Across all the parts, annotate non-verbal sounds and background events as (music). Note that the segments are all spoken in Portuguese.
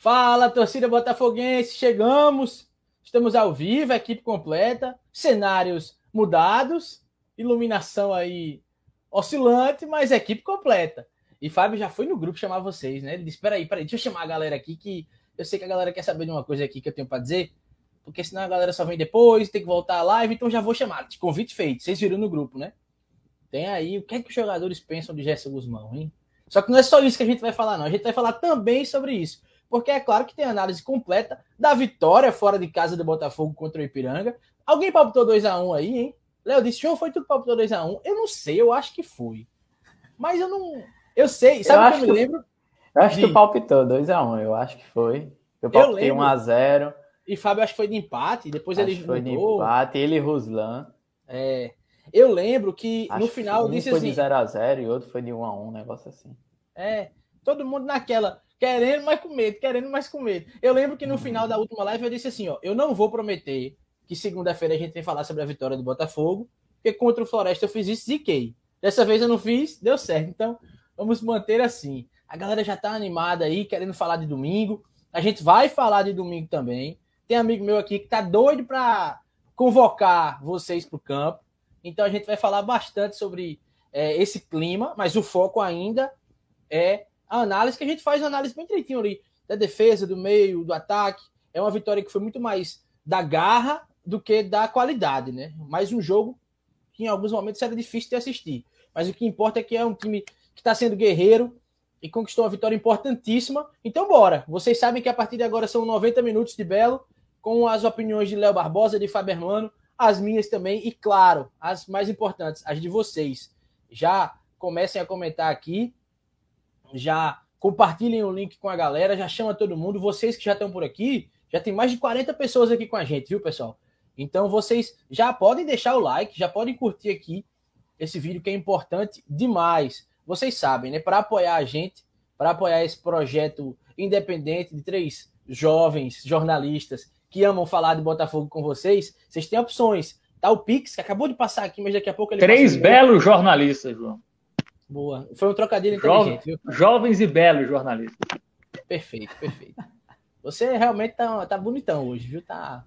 Fala, torcida botafoguense, chegamos. Estamos ao vivo, equipe completa, cenários mudados, iluminação aí oscilante, mas equipe completa. E Fábio já foi no grupo chamar vocês, né? Ele disse: Peraí, peraí, deixa eu chamar a galera aqui que eu sei que a galera quer saber de uma coisa aqui que eu tenho para dizer, porque senão a galera só vem depois, tem que voltar à live, então já vou chamar. Convite feito, vocês viram no grupo, né? Tem aí o que é que os jogadores pensam de Gerson Guzmão, hein? Só que não é só isso que a gente vai falar, não. A gente vai falar também sobre isso porque é claro que tem análise completa da vitória fora de casa do Botafogo contra o Ipiranga. Alguém palpitou 2x1 aí, hein? Léo disse, João, foi tudo palpitou 2x1. Eu não sei, eu acho que foi. Mas eu não. Eu sei, sabe o que eu me lembro? Eu acho de... que tu palpitou 2x1, eu acho que foi. Eu palpitei 1x0. E Fábio acho que foi de empate, depois acho ele foi mudou. de empate, ele e Ruslan. É. Eu lembro que acho no final um disse foi assim. foi de 0x0 e outro foi de 1x1, um negócio assim. É. Todo mundo naquela querendo, mas com medo, querendo, mas com medo. Eu lembro que no final da última live eu disse assim, ó, eu não vou prometer que segunda-feira a gente vai falar sobre a vitória do Botafogo, porque contra o Floresta eu fiz isso, ziquei. Dessa vez eu não fiz, deu certo. Então, vamos manter assim. A galera já tá animada aí, querendo falar de domingo. A gente vai falar de domingo também. Tem amigo meu aqui que tá doido para convocar vocês para o campo. Então a gente vai falar bastante sobre é, esse clima, mas o foco ainda é a análise que a gente faz uma análise bem direitinho ali da defesa, do meio, do ataque. É uma vitória que foi muito mais da garra do que da qualidade, né? Mais um jogo que em alguns momentos era difícil de assistir. Mas o que importa é que é um time que está sendo guerreiro e conquistou uma vitória importantíssima. Então, bora! Vocês sabem que a partir de agora são 90 minutos de Belo, com as opiniões de Léo Barbosa, de Fábio Hermano, as minhas também, e claro, as mais importantes, as de vocês. Já comecem a comentar aqui já compartilhem o link com a galera, já chama todo mundo. Vocês que já estão por aqui, já tem mais de 40 pessoas aqui com a gente, viu, pessoal? Então vocês já podem deixar o like, já podem curtir aqui esse vídeo que é importante demais. Vocês sabem, né? Para apoiar a gente, para apoiar esse projeto independente de três jovens jornalistas que amam falar de Botafogo com vocês, vocês têm opções. Tá o Pix, que acabou de passar aqui, mas daqui a pouco ele Três belos jornalistas, João. Boa. Foi um trocadilho Jovem, inteligente, viu? Jovens e belos jornalistas. Perfeito, perfeito. Você realmente tá, tá bonitão hoje, viu? Tá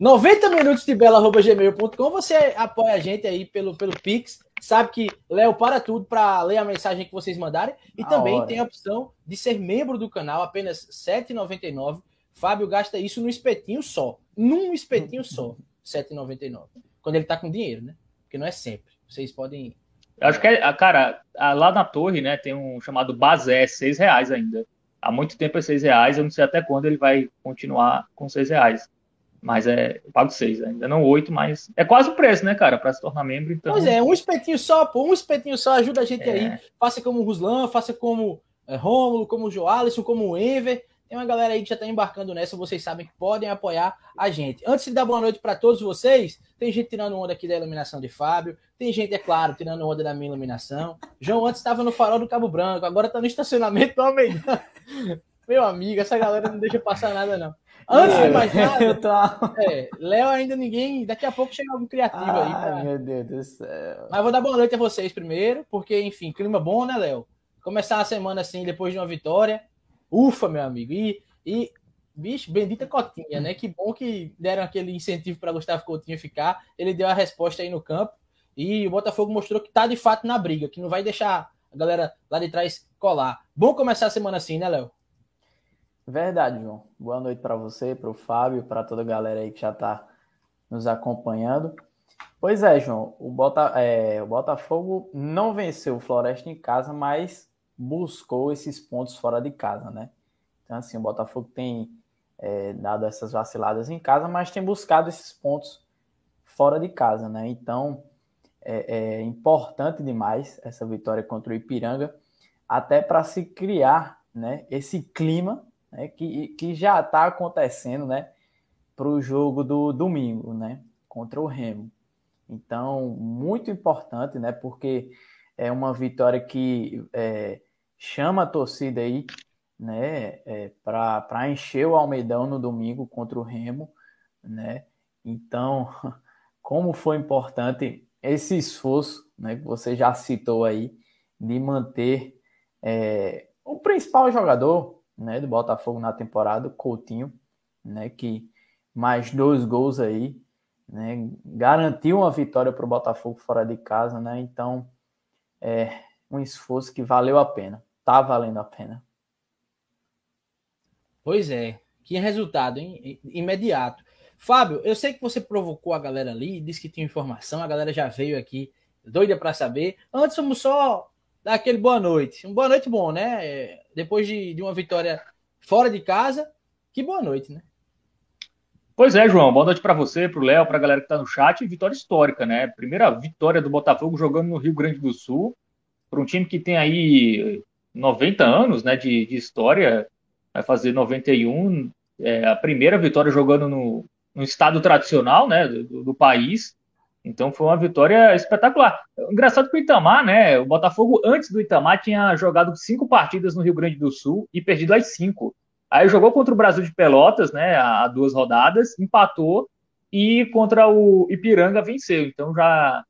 90 minutos de bela.gmail.com. Você apoia a gente aí pelo, pelo Pix. Sabe que Léo para tudo para ler a mensagem que vocês mandarem. E a também hora. tem a opção de ser membro do canal, apenas R$ 7,99. Fábio gasta isso no espetinho só. Num espetinho só, R$ 7,99. Quando ele tá com dinheiro, né? Porque não é sempre. Vocês podem Acho que, é, cara, lá na torre, né, tem um chamado Bazé, seis reais ainda. Há muito tempo é seis reais, eu não sei até quando ele vai continuar com seis reais. Mas é, eu pago seis, ainda não oito, mas é quase o preço, né, cara, para se tornar membro. Então... Pois é, um espetinho só, pô, um espetinho só ajuda a gente é. aí. Faça como o Ruslan, faça como é, Rômulo, como o Joalisson, como o Enver. Tem uma galera aí que já está embarcando nessa, vocês sabem que podem apoiar a gente. Antes de dar boa noite para todos vocês, tem gente tirando onda aqui da iluminação de Fábio, tem gente, é claro, tirando onda da minha iluminação. João antes estava no farol do Cabo Branco, agora está no estacionamento do Almeida. (laughs) Meu amigo, essa galera não deixa passar nada, não. Antes de mais nada, tô... é, Léo ainda ninguém. Daqui a pouco chega algum criativo aí. Pra... Meu Deus do céu. Mas vou dar boa noite a vocês primeiro, porque, enfim, clima bom, né, Léo? Começar a semana assim, depois de uma vitória. Ufa, meu amigo. E, e bicho, bendita Cotinha, né? Que bom que deram aquele incentivo para Gustavo Coutinho ficar. Ele deu a resposta aí no campo. E o Botafogo mostrou que tá de fato na briga, que não vai deixar a galera lá de trás colar. Bom começar a semana assim, né, Léo? Verdade, João. Boa noite para você, para o Fábio, para toda a galera aí que já está nos acompanhando. Pois é, João, o, Bota, é, o Botafogo não venceu o Floresta em casa, mas buscou esses pontos fora de casa, né? Então, assim, o Botafogo tem é, dado essas vaciladas em casa, mas tem buscado esses pontos fora de casa, né? Então, é, é importante demais essa vitória contra o Ipiranga, até para se criar né, esse clima né, que, que já está acontecendo né, para o jogo do domingo, né? Contra o Remo. Então, muito importante, né? Porque é uma vitória que é, chama a torcida aí, né, é, para encher o Almeidão no domingo contra o Remo, né? Então, (laughs) como foi importante esse esforço, né, que você já citou aí, de manter é, o principal jogador, né, do Botafogo na temporada, Coutinho, né, que mais dois gols aí, né, garantiu uma vitória para o Botafogo fora de casa, né, então é um esforço que valeu a pena, tá valendo a pena. Pois é, que resultado, hein? Imediato. Fábio, eu sei que você provocou a galera ali, disse que tinha informação, a galera já veio aqui doida para saber. Antes vamos só dar aquele boa noite. Um boa noite bom, né? Depois de, de uma vitória fora de casa, que boa noite, né? Pois é, João. Boa noite para você, para o Léo, para a galera que está no chat. Vitória histórica, né? Primeira vitória do Botafogo jogando no Rio Grande do Sul, para um time que tem aí 90 anos né, de, de história, vai fazer 91. É, a primeira vitória jogando no, no estado tradicional né, do, do país. Então foi uma vitória espetacular. Engraçado que o Itamar, né? O Botafogo, antes do Itamar, tinha jogado cinco partidas no Rio Grande do Sul e perdido as cinco. Aí jogou contra o Brasil de Pelotas, né? Há duas rodadas, empatou e contra o Ipiranga venceu. Então já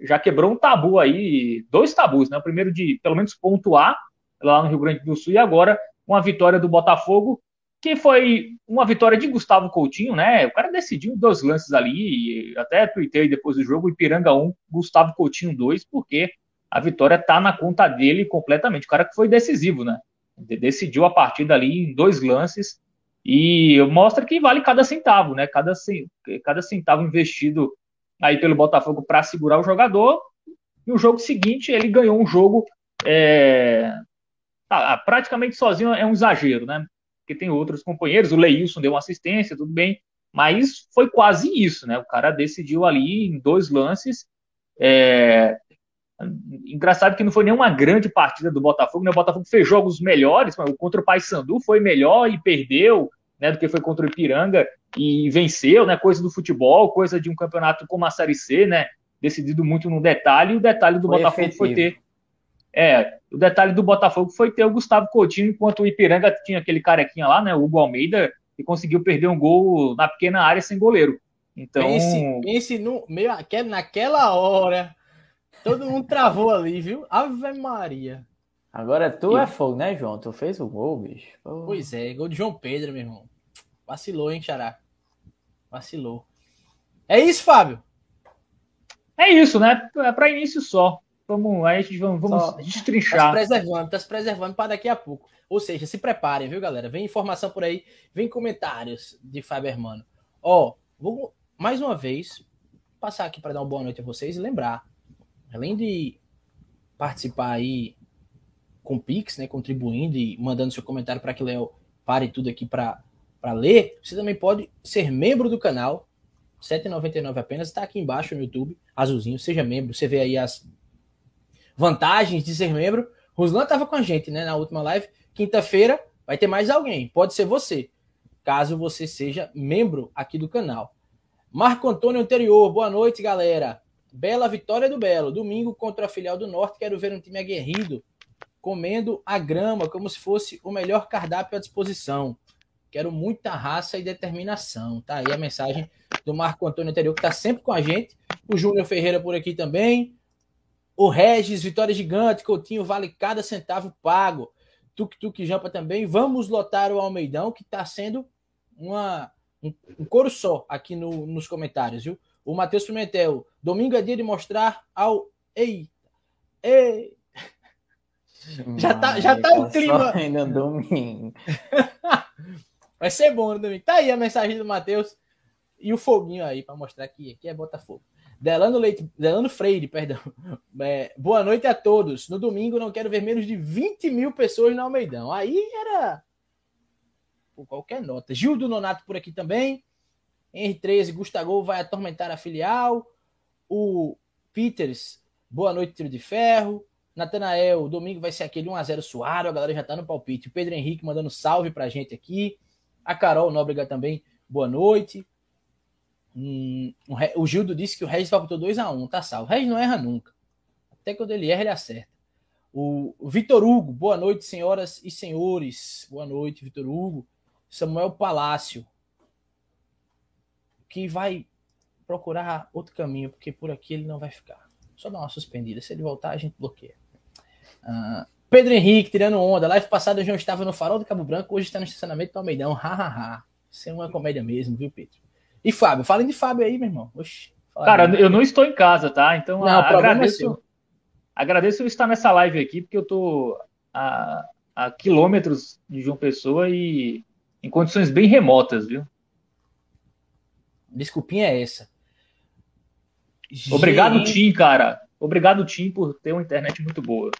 já quebrou um tabu aí, dois tabus, né? O primeiro de pelo menos pontuar lá no Rio Grande do Sul e agora uma vitória do Botafogo que foi uma vitória de Gustavo Coutinho, né? O cara decidiu dois lances ali, até tuitei depois do jogo, Ipiranga 1, Gustavo Coutinho 2, porque a vitória tá na conta dele completamente. O cara que foi decisivo, né? Decidiu a partida ali em dois lances e mostra que vale cada centavo, né? Cada, cada centavo investido aí pelo Botafogo para segurar o jogador. No jogo seguinte, ele ganhou um jogo é, praticamente sozinho, é um exagero, né? porque tem outros companheiros, o Leilson deu uma assistência, tudo bem, mas foi quase isso, né? O cara decidiu ali em dois lances. É... Engraçado que não foi nenhuma grande partida do Botafogo, né? O Botafogo fez jogos melhores, mas contra o Paysandu foi melhor e perdeu, né? Do que foi contra o Ipiranga e venceu, né? Coisa do futebol, coisa de um campeonato como a Série C, né? Decidido muito no detalhe, e o detalhe do foi Botafogo efetivo. foi ter é, o detalhe do Botafogo foi ter o Gustavo Coutinho, enquanto o Ipiranga tinha aquele carequinha lá, né, o Hugo Almeida, que conseguiu perder um gol na pequena área sem goleiro. Então, pense, pense no, meio, naquela hora, todo mundo travou ali, viu? Ave Maria. Agora tu e... é fogo, né, João? Tu fez o gol, bicho. Oh. Pois é, gol de João Pedro, meu irmão. Vacilou, hein, Xará? Vacilou. É isso, Fábio? É isso, né? É para início só. Vamos, gente vamos, vamos Só, destrinchar. Tá se preservando, tá se preservando para daqui a pouco. Ou seja, se preparem, viu, galera? Vem informação por aí, vem comentários de Fabermano. Ó, vou mais uma vez passar aqui para dar uma boa noite a vocês e lembrar, além de participar aí com o Pix, né, contribuindo e mandando seu comentário para que o Léo pare tudo aqui para ler, você também pode ser membro do canal. R$ 7,99 apenas, está aqui embaixo no YouTube, azulzinho, seja membro, você vê aí as vantagens de ser membro. Ruslan estava com a gente, né, na última live. Quinta-feira vai ter mais alguém, pode ser você, caso você seja membro aqui do canal. Marco Antônio Anterior, boa noite, galera. Bela vitória do Belo. Domingo contra a filial do Norte, quero ver um time aguerrido, comendo a grama como se fosse o melhor cardápio à disposição. Quero muita raça e determinação. Tá aí a mensagem do Marco Antônio Anterior, que está sempre com a gente. O Júnior Ferreira por aqui também. O Regis, Vitória Gigante, Coutinho, vale cada centavo pago. Tuk Tuk Jampa também. Vamos lotar o Almeidão, que está sendo uma, um, um, coro só aqui no, nos comentários, viu? O Matheus Pimentel, domingo é dia de mostrar ao. Eita! Ei! (laughs) Já tá, já tá o clima. Ainda domingo. (laughs) Vai ser bom no domingo. Tá aí a mensagem do Matheus e o foguinho aí para mostrar que aqui é Botafogo. Delano, Leite, Delano Freire, perdão. (laughs) É, boa noite a todos. No domingo não quero ver menos de 20 mil pessoas no Almeidão. Aí era por qualquer nota. Gil do Nonato por aqui também. Henry 13, Gustavo vai atormentar a filial. O Peters, boa noite, tiro de ferro. Natanael, domingo vai ser aquele 1x0 suado. A galera já tá no palpite. O Pedro Henrique mandando salve pra gente aqui. A Carol Nóbrega também, boa noite. Hum, o Gildo disse que o Regis palpitou 2x1, tá salvo. O Regis não erra nunca. Até quando ele erra, ele acerta. O, Vitor Hugo, boa noite, senhoras e senhores. Boa noite, Vitor Hugo. Samuel Palácio, que vai procurar outro caminho, porque por aqui ele não vai ficar. Só dar uma suspendida. Se ele voltar, a gente bloqueia. Uh, Pedro Henrique tirando onda. Live passada o João estava no farol do Cabo Branco, hoje está no estacionamento do Almeidão. Hahaha. Isso é uma comédia mesmo, viu, Pedro? E Fábio, falem de Fábio aí, meu irmão. Oxi, Cara, eu não estou em casa, tá? Então não, agradeço, é agradeço eu estar nessa live aqui, porque eu tô a, a quilômetros de João Pessoa e em condições bem remotas, viu? Desculpinha é essa. Obrigado, Tim, cara. Obrigado, Tim, por ter uma internet muito boa.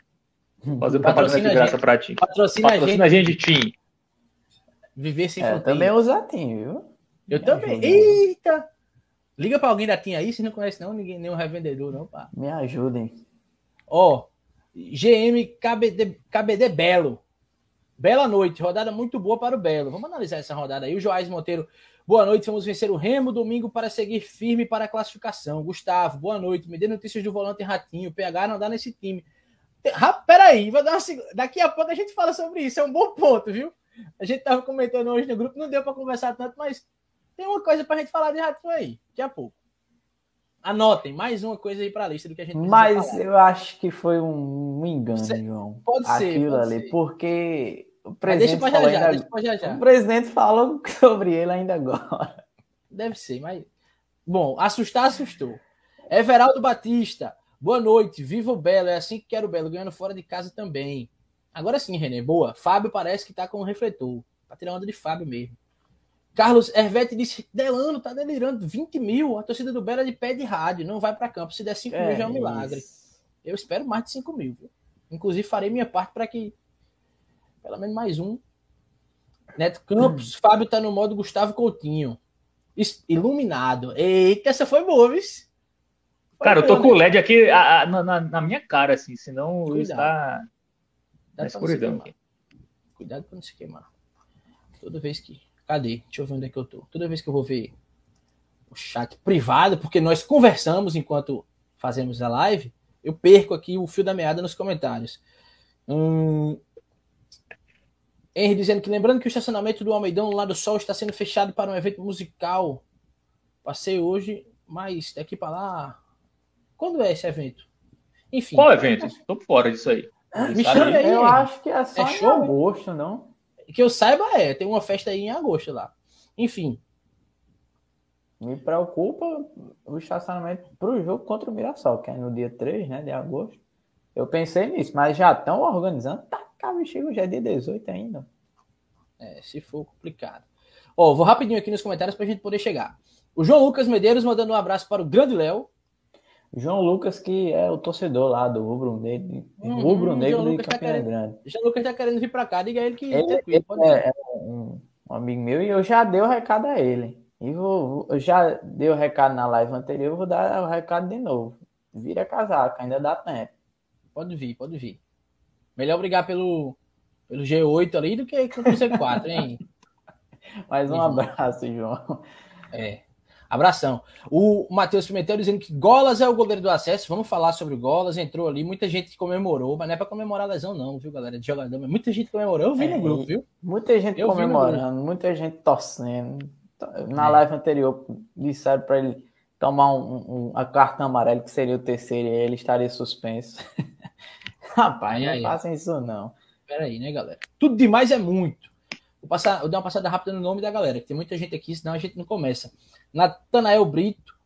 Fazer propaganda de graça pra ti. Patrocina, Patrocina a gente, a gente Tim. Viver sem é, fronteira. Também usa Tim, viu? Eu Me também. Ajuda. Eita! Liga pra alguém da TIM aí, se não conhece não, ninguém, nenhum revendedor, não, pá. Me ajudem. Ó, GM KBD, KBD Belo. Bela noite, rodada muito boa para o Belo. Vamos analisar essa rodada aí. O Joás Monteiro, boa noite. Vamos vencer o Remo domingo para seguir firme para a classificação. Gustavo, boa noite. Me dê notícias do volante Ratinho. PH não dá nesse time. Peraí, vou dar uma... daqui a pouco a gente fala sobre isso. É um bom ponto, viu? A gente tava comentando hoje no grupo, não deu para conversar tanto, mas tem uma coisa para a gente falar de Ratinho aí, daqui a pouco. Anotem mais uma coisa aí para a lista do que a gente Mas falar. eu acho que foi um engano, Você... João. Pode ser. Aquilo pode ali, ser. porque o presidente, deixa falou já, ainda... deixa já, já. o presidente falou (laughs) sobre ele ainda agora. Deve ser, mas. Bom, assustar, assustou. Everaldo Batista, boa noite. Viva o Belo, é assim que quero o Belo, ganhando fora de casa também. Agora sim, René, boa. Fábio parece que tá com um refletor. Pra tirar onda de Fábio mesmo. Carlos Hervete disse: Delano tá delirando, 20 mil. A torcida do Belo é de pé de rádio, não vai para campo. Se der 5 é mil já é um milagre. Isso. Eu espero mais de 5 mil. Viu? Inclusive, farei minha parte para que pelo menos mais um. Neto Campos, hum. Fábio tá no modo Gustavo Coutinho. Iluminado. Eita, essa foi boa, viu? Cara, eu tô com o LED aqui a, a, na, na, minha cara, assim, senão Cuidado. está na escuridão. Cuidado pra não se queimar. Toda vez que Cadê? Deixa eu ver onde é que eu tô. Toda vez que eu vou ver o chat privado, porque nós conversamos enquanto fazemos a live, eu perco aqui o fio da meada nos comentários. Hum... Henry dizendo que lembrando que o estacionamento do Almeidão lá do Sol está sendo fechado para um evento musical. Passei hoje, mas daqui para lá. Quando é esse evento? Enfim. Qual evento? Estou fora disso aí. Me chama aí. Eu acho que é só é show, em agosto, não? Que eu saiba é, tem uma festa aí em agosto lá. Enfim. Me preocupa o estacionamento para o jogo contra o Mirassol, que é no dia 3 né, de agosto. Eu pensei nisso, mas já estão organizando. Tá, cara, chega já é dia 18 ainda. É, se for complicado. Ó, vou rapidinho aqui nos comentários para a gente poder chegar. O João Lucas Medeiros mandando um abraço para o grande Léo. João Lucas, que é o torcedor lá do Rubro Negro, uhum, Rubro Negro de Campina tá querendo, Grande. João Lucas tá querendo vir para cá, diga ele que ele, ele é, é um, um, amigo meu e eu já dei o recado a ele. E vou, eu já dei o recado na live anterior, vou dar o recado de novo. Vira casaca, ainda dá tempo. Pode vir, pode vir. Melhor brigar pelo, pelo G8 ali do que contra o C4, hein? (laughs) Mais um abraço, João. É. Abração. O Matheus Pimentel dizendo que Golas é o goleiro do acesso. Vamos falar sobre o Golas. Entrou ali, muita gente comemorou, mas não é para comemorar a lesão, não, viu, galera? De jogador, mas muita gente comemorou. Eu vi é, no grupo, viu? Muita gente eu comemorando, muita gente torcendo. Na é. live anterior, disseram para ele tomar um, um, um cartão amarelo, que seria o terceiro, e ele estaria suspenso. (laughs) Rapaz, aí, não aí. façam isso, não. Peraí, né, galera? Tudo demais é muito. Vou, passar, vou dar uma passada rápida no nome da galera, que tem muita gente aqui, senão a gente não começa. Natanael Brito,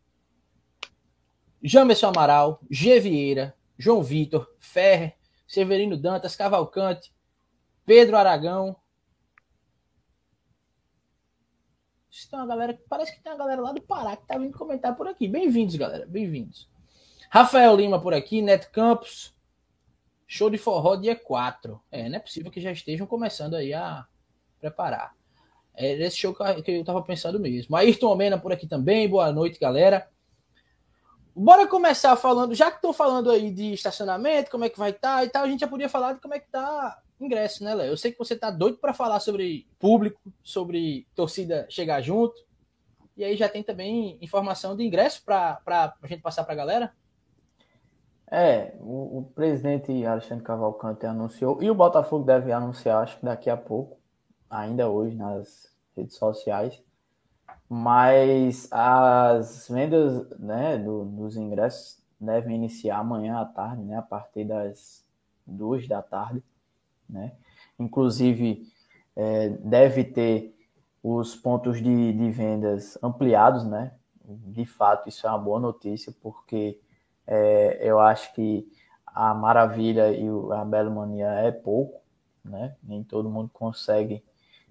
Jamerson Amaral, G. Vieira, João Vitor, Ferrer, Severino Dantas, Cavalcante, Pedro Aragão. Tem uma galera, parece que tem uma galera lá do Pará que tá vindo comentar por aqui. Bem-vindos, galera, bem-vindos. Rafael Lima por aqui, Neto Campos. Show de forró dia 4. É, não é possível que já estejam começando aí a preparar. É esse show que eu tava pensando mesmo. Ayrton Mena por aqui também. Boa noite, galera. Bora começar falando, já que estão falando aí de estacionamento, como é que vai estar tá e tal, a gente já podia falar de como é que tá ingresso, né, Léo? Eu sei que você tá doido para falar sobre público, sobre torcida chegar junto. E aí já tem também informação de ingresso para a gente passar para a galera? É, o, o, presidente Alexandre Cavalcante anunciou, e o Botafogo deve anunciar, acho que daqui a pouco, ainda hoje nas redes sociais, mas as vendas né, do, dos ingressos devem iniciar amanhã à tarde, né, a partir das duas da tarde. né? Inclusive, é, deve ter os pontos de, de vendas ampliados, né? De fato, isso é uma boa notícia, porque é, eu acho que a Maravilha e a Bela Mania é pouco, né? Nem todo mundo consegue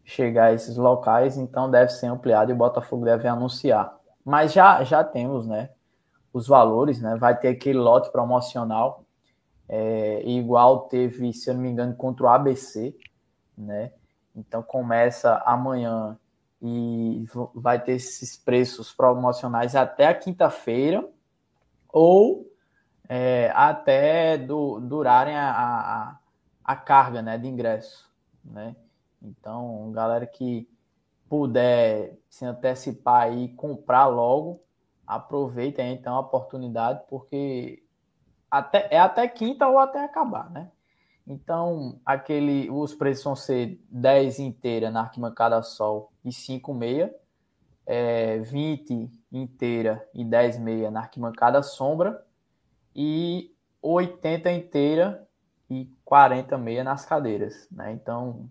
chegar a esses locais, então deve ser ampliado e o Botafogo deve anunciar. Mas já, já temos, né? Os valores, né? Vai ter aquele lote promocional, é, igual teve, se eu não me engano, contra o ABC, né? Então começa amanhã e vai ter esses preços promocionais até a quinta-feira ou é, até do, durarem a, a, a, carga né, de ingresso. Né? Então, galera que puder se antecipar e comprar logo, aproveita então a oportunidade, porque até, é até quinta ou até acabar, né? Então, aquele, os preços vão ser 10 inteira na arquibancada sol e 5 meia, é, 20 inteira e 10 meia na arquibancada sombra e 80 inteira e 40 meia nas cadeiras, né? Então,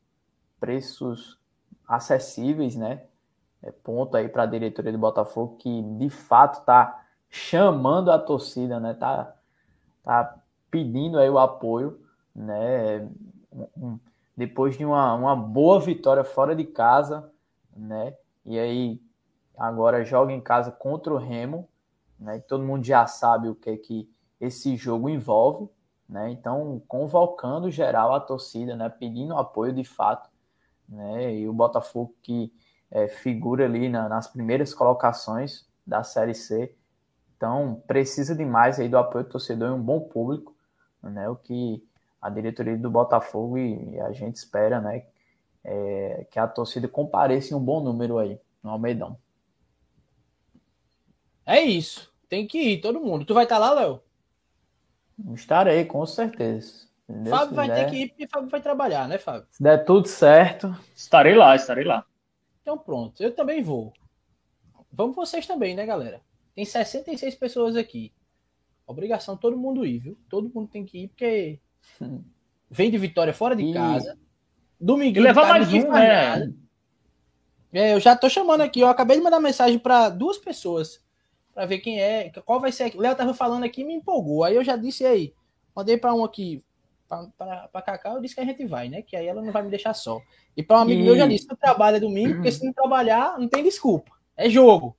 preços acessíveis, né? É ponto aí para a diretoria do Botafogo que de fato está chamando a torcida, né? Tá, tá pedindo aí o apoio, né? Depois de uma, uma boa vitória fora de casa, né? E aí agora joga em casa contra o Remo, né? Todo mundo já sabe o que é que esse jogo envolve, né? Então convocando geral a torcida, né? Pedindo apoio de fato, né? E o Botafogo que é, figura ali na, nas primeiras colocações da Série C, então precisa demais aí do apoio do torcedor e um bom público, né? O que a diretoria do Botafogo e, e a gente espera, né? É, que a torcida compareça em um bom número aí no Almeidão. É isso. Tem que ir, todo mundo. Tu vai estar tá lá, Léo? Estarei, com certeza. Fábio vai ter que ir porque Fábio vai trabalhar, né, Fábio? Se der tudo certo. Estarei lá, estarei lá. Então pronto, eu também vou. Vamos vocês também, né, galera? Tem 66 pessoas aqui. Obrigação todo mundo ir, viu? Todo mundo tem que ir, porque (laughs) vem de vitória fora de e... casa. Domingo. Leva tá mais um, né? É, eu já tô chamando aqui. Eu acabei de mandar mensagem para duas pessoas para ver quem é, qual vai ser. O Léo tava falando aqui me empolgou. Aí eu já disse aí, mandei para um aqui, para Cacá, eu disse que a gente vai, né? Que aí ela não vai me deixar só. E para um amigo e... meu, eu já disse que trabalha domingo, porque se não trabalhar, não tem desculpa. É jogo.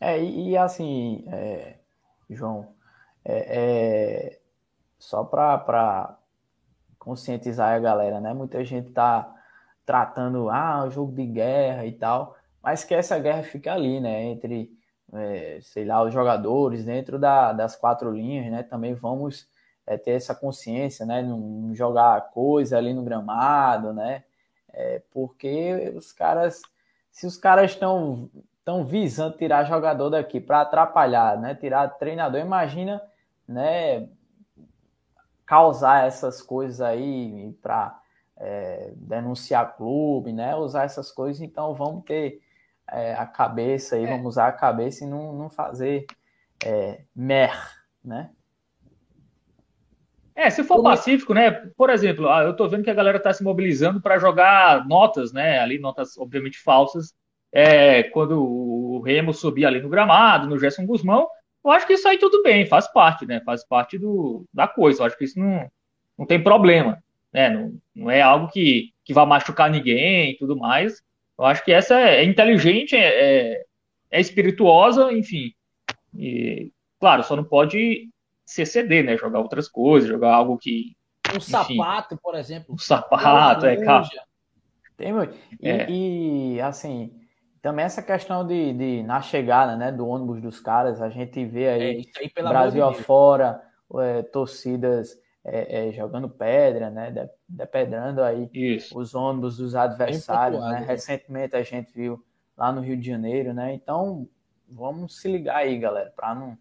É, e, e assim, é, João, é, é só para conscientizar a galera, né? Muita gente tá tratando, ah, o jogo de guerra e tal, mas que essa guerra fica ali, né? Entre é, sei lá, os jogadores dentro da, das quatro linhas, né? Também vamos é, ter essa consciência, né? Não jogar coisa ali no gramado, né? É, porque os caras, se os caras estão estão visando tirar jogador daqui para atrapalhar, né? Tirar treinador, imagina, né? Causar essas coisas aí para é, denunciar clube, né? Usar essas coisas, então vamos ter é, a cabeça e é. vamos usar a cabeça e não, não fazer é, mer, né? É, se for Como... pacífico, né? Por exemplo, ah, eu tô vendo que a galera tá se mobilizando para jogar notas, né? Ali, notas obviamente falsas. É, quando o Remo subir ali no gramado, no Gerson Guzmão, eu acho que isso aí tudo bem, faz parte, né? Faz parte do, da coisa. Eu acho que isso não, não tem problema, né? Não, não é algo que, que vai machucar ninguém e tudo mais. Eu acho que essa é, é inteligente, é, é, é, espirituosa, enfim. E, claro, só não pode se exceder, né? Jogar outras coisas, jogar algo que. Um enfim, sapato, por exemplo. Um sapato, é, cara. Tem muito. E, é. e, assim, também essa questão de, de, na chegada, né, do ônibus dos caras, a gente vê aí, é, aí Brasil afora, é, torcidas é, é, jogando pedra, né? Depedrando aí Isso. os ônibus dos adversários, né? né? Recentemente a gente viu lá no Rio de Janeiro, né? Então vamos se ligar aí, galera, para não,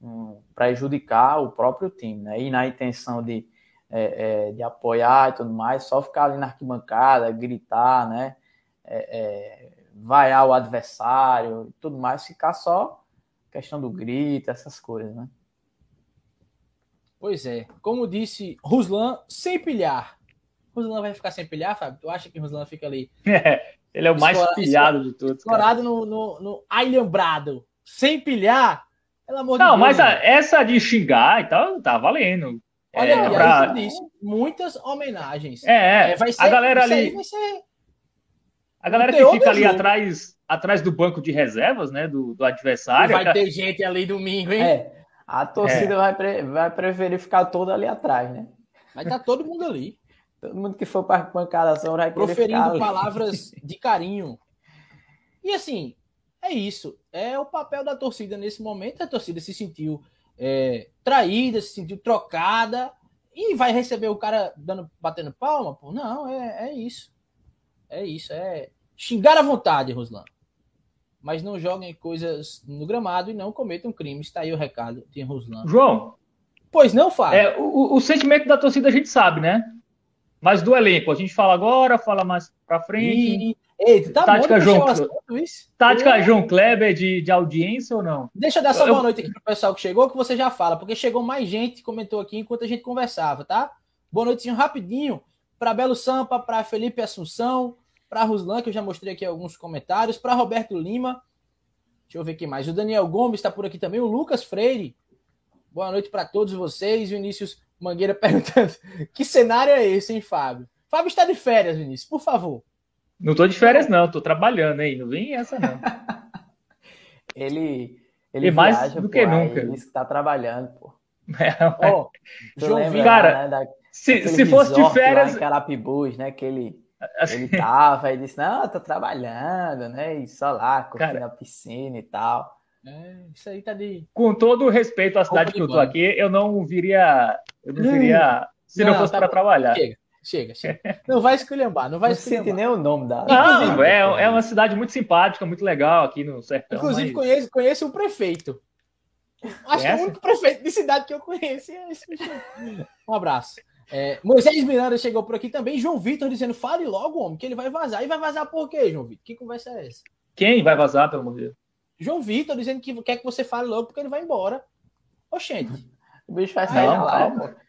não prejudicar o próprio time, né? E na intenção de, é, é, de apoiar e tudo mais, só ficar ali na arquibancada, gritar, né? É, é, vaiar o adversário e tudo mais, ficar só questão do grito, essas coisas, né? Pois é. Como disse Ruslan, sem pilhar. Ruslan vai ficar sem pilhar, Fábio? Tu acha que Ruslan fica ali? É, (laughs) ele é o mais Escora, pilhado de todos. Escorado no, no, no alhambrado, sem pilhar? Pelo amor Não, de Deus, mas a, essa de xingar e tal, tá valendo. Olha, é, pra... disse, muitas homenagens. É, é. Vai ser, a galera ali. Ser... A galera que fica ali atrás, atrás do banco de reservas, né? Do, do adversário. vai ter gente ali domingo, hein? É. A torcida é. vai, pre... vai preferir ficar toda ali atrás, né? Vai estar tá todo mundo ali. (laughs) Todo mundo que for para pancadação vai Proferindo palavras de carinho. E assim, é isso. É o papel da torcida nesse momento. A torcida se sentiu é, traída, se sentiu trocada e vai receber o cara dando, batendo palma? Pô, não, é, é isso. É isso. É xingar à vontade, Ruslan. Mas não joguem coisas no gramado e não cometam crimes. Está aí o recado de Ruslan. João. Pois não, Fábio. É, o, o sentimento da torcida a gente sabe, né? Mas do elenco, a gente fala agora, fala mais pra frente. E... tá Tática João, Tática. João Kleber de, de audiência ou não? Deixa eu dar só boa noite aqui pro pessoal que chegou, que você já fala, porque chegou mais gente comentou aqui enquanto a gente conversava, tá? Boa noite, rapidinho, para Belo Sampa, para Felipe Assunção, para Ruslan, que eu já mostrei aqui alguns comentários, para Roberto Lima. Deixa eu ver quem mais. O Daniel Gomes está por aqui também, o Lucas Freire. Boa noite para todos vocês. Vinícius Mangueira (laughs) perguntando: que cenário é esse, hein, Fábio? Fábio está de férias, Vinícius, por favor. Não tô de férias, não, tô trabalhando aí, não vem essa, não. (laughs) ele. Ele e mais viaja, do que pô, nunca. Ele está trabalhando, pô. (laughs) É, oh, João lembra, cara, né, da, se, se fosse de férias. Lá em Carapibus, né? Que ele, (laughs) ele tava e disse: Não, eu tô trabalhando, né? E só lá, curtindo cara, a piscina e tal. É, isso aí tá de. Com todo o respeito à cidade que eu tô aqui, eu não viria. Eu não viria se não, não fosse tá para trabalhar. Chega, chega, chega. (laughs) Não vai esculhambar, não vai não esculhambar. nem o nome da. Não, é, é uma cidade muito simpática, muito legal aqui no sertão. Inclusive, mas... conheço, conheço o prefeito. Acho que o único prefeito de cidade que eu conheço é esse. Um abraço. É, Moisés Miranda chegou por aqui também. João Vitor dizendo: fale logo, homem, que ele vai vazar. E vai vazar por quê, João Vitor? Que conversa é essa? Quem vai vazar, pelo amor de Deus? João Vitor dizendo que quer que você fale logo porque ele vai embora. Oxente. O bicho vai sair não, lá, pô.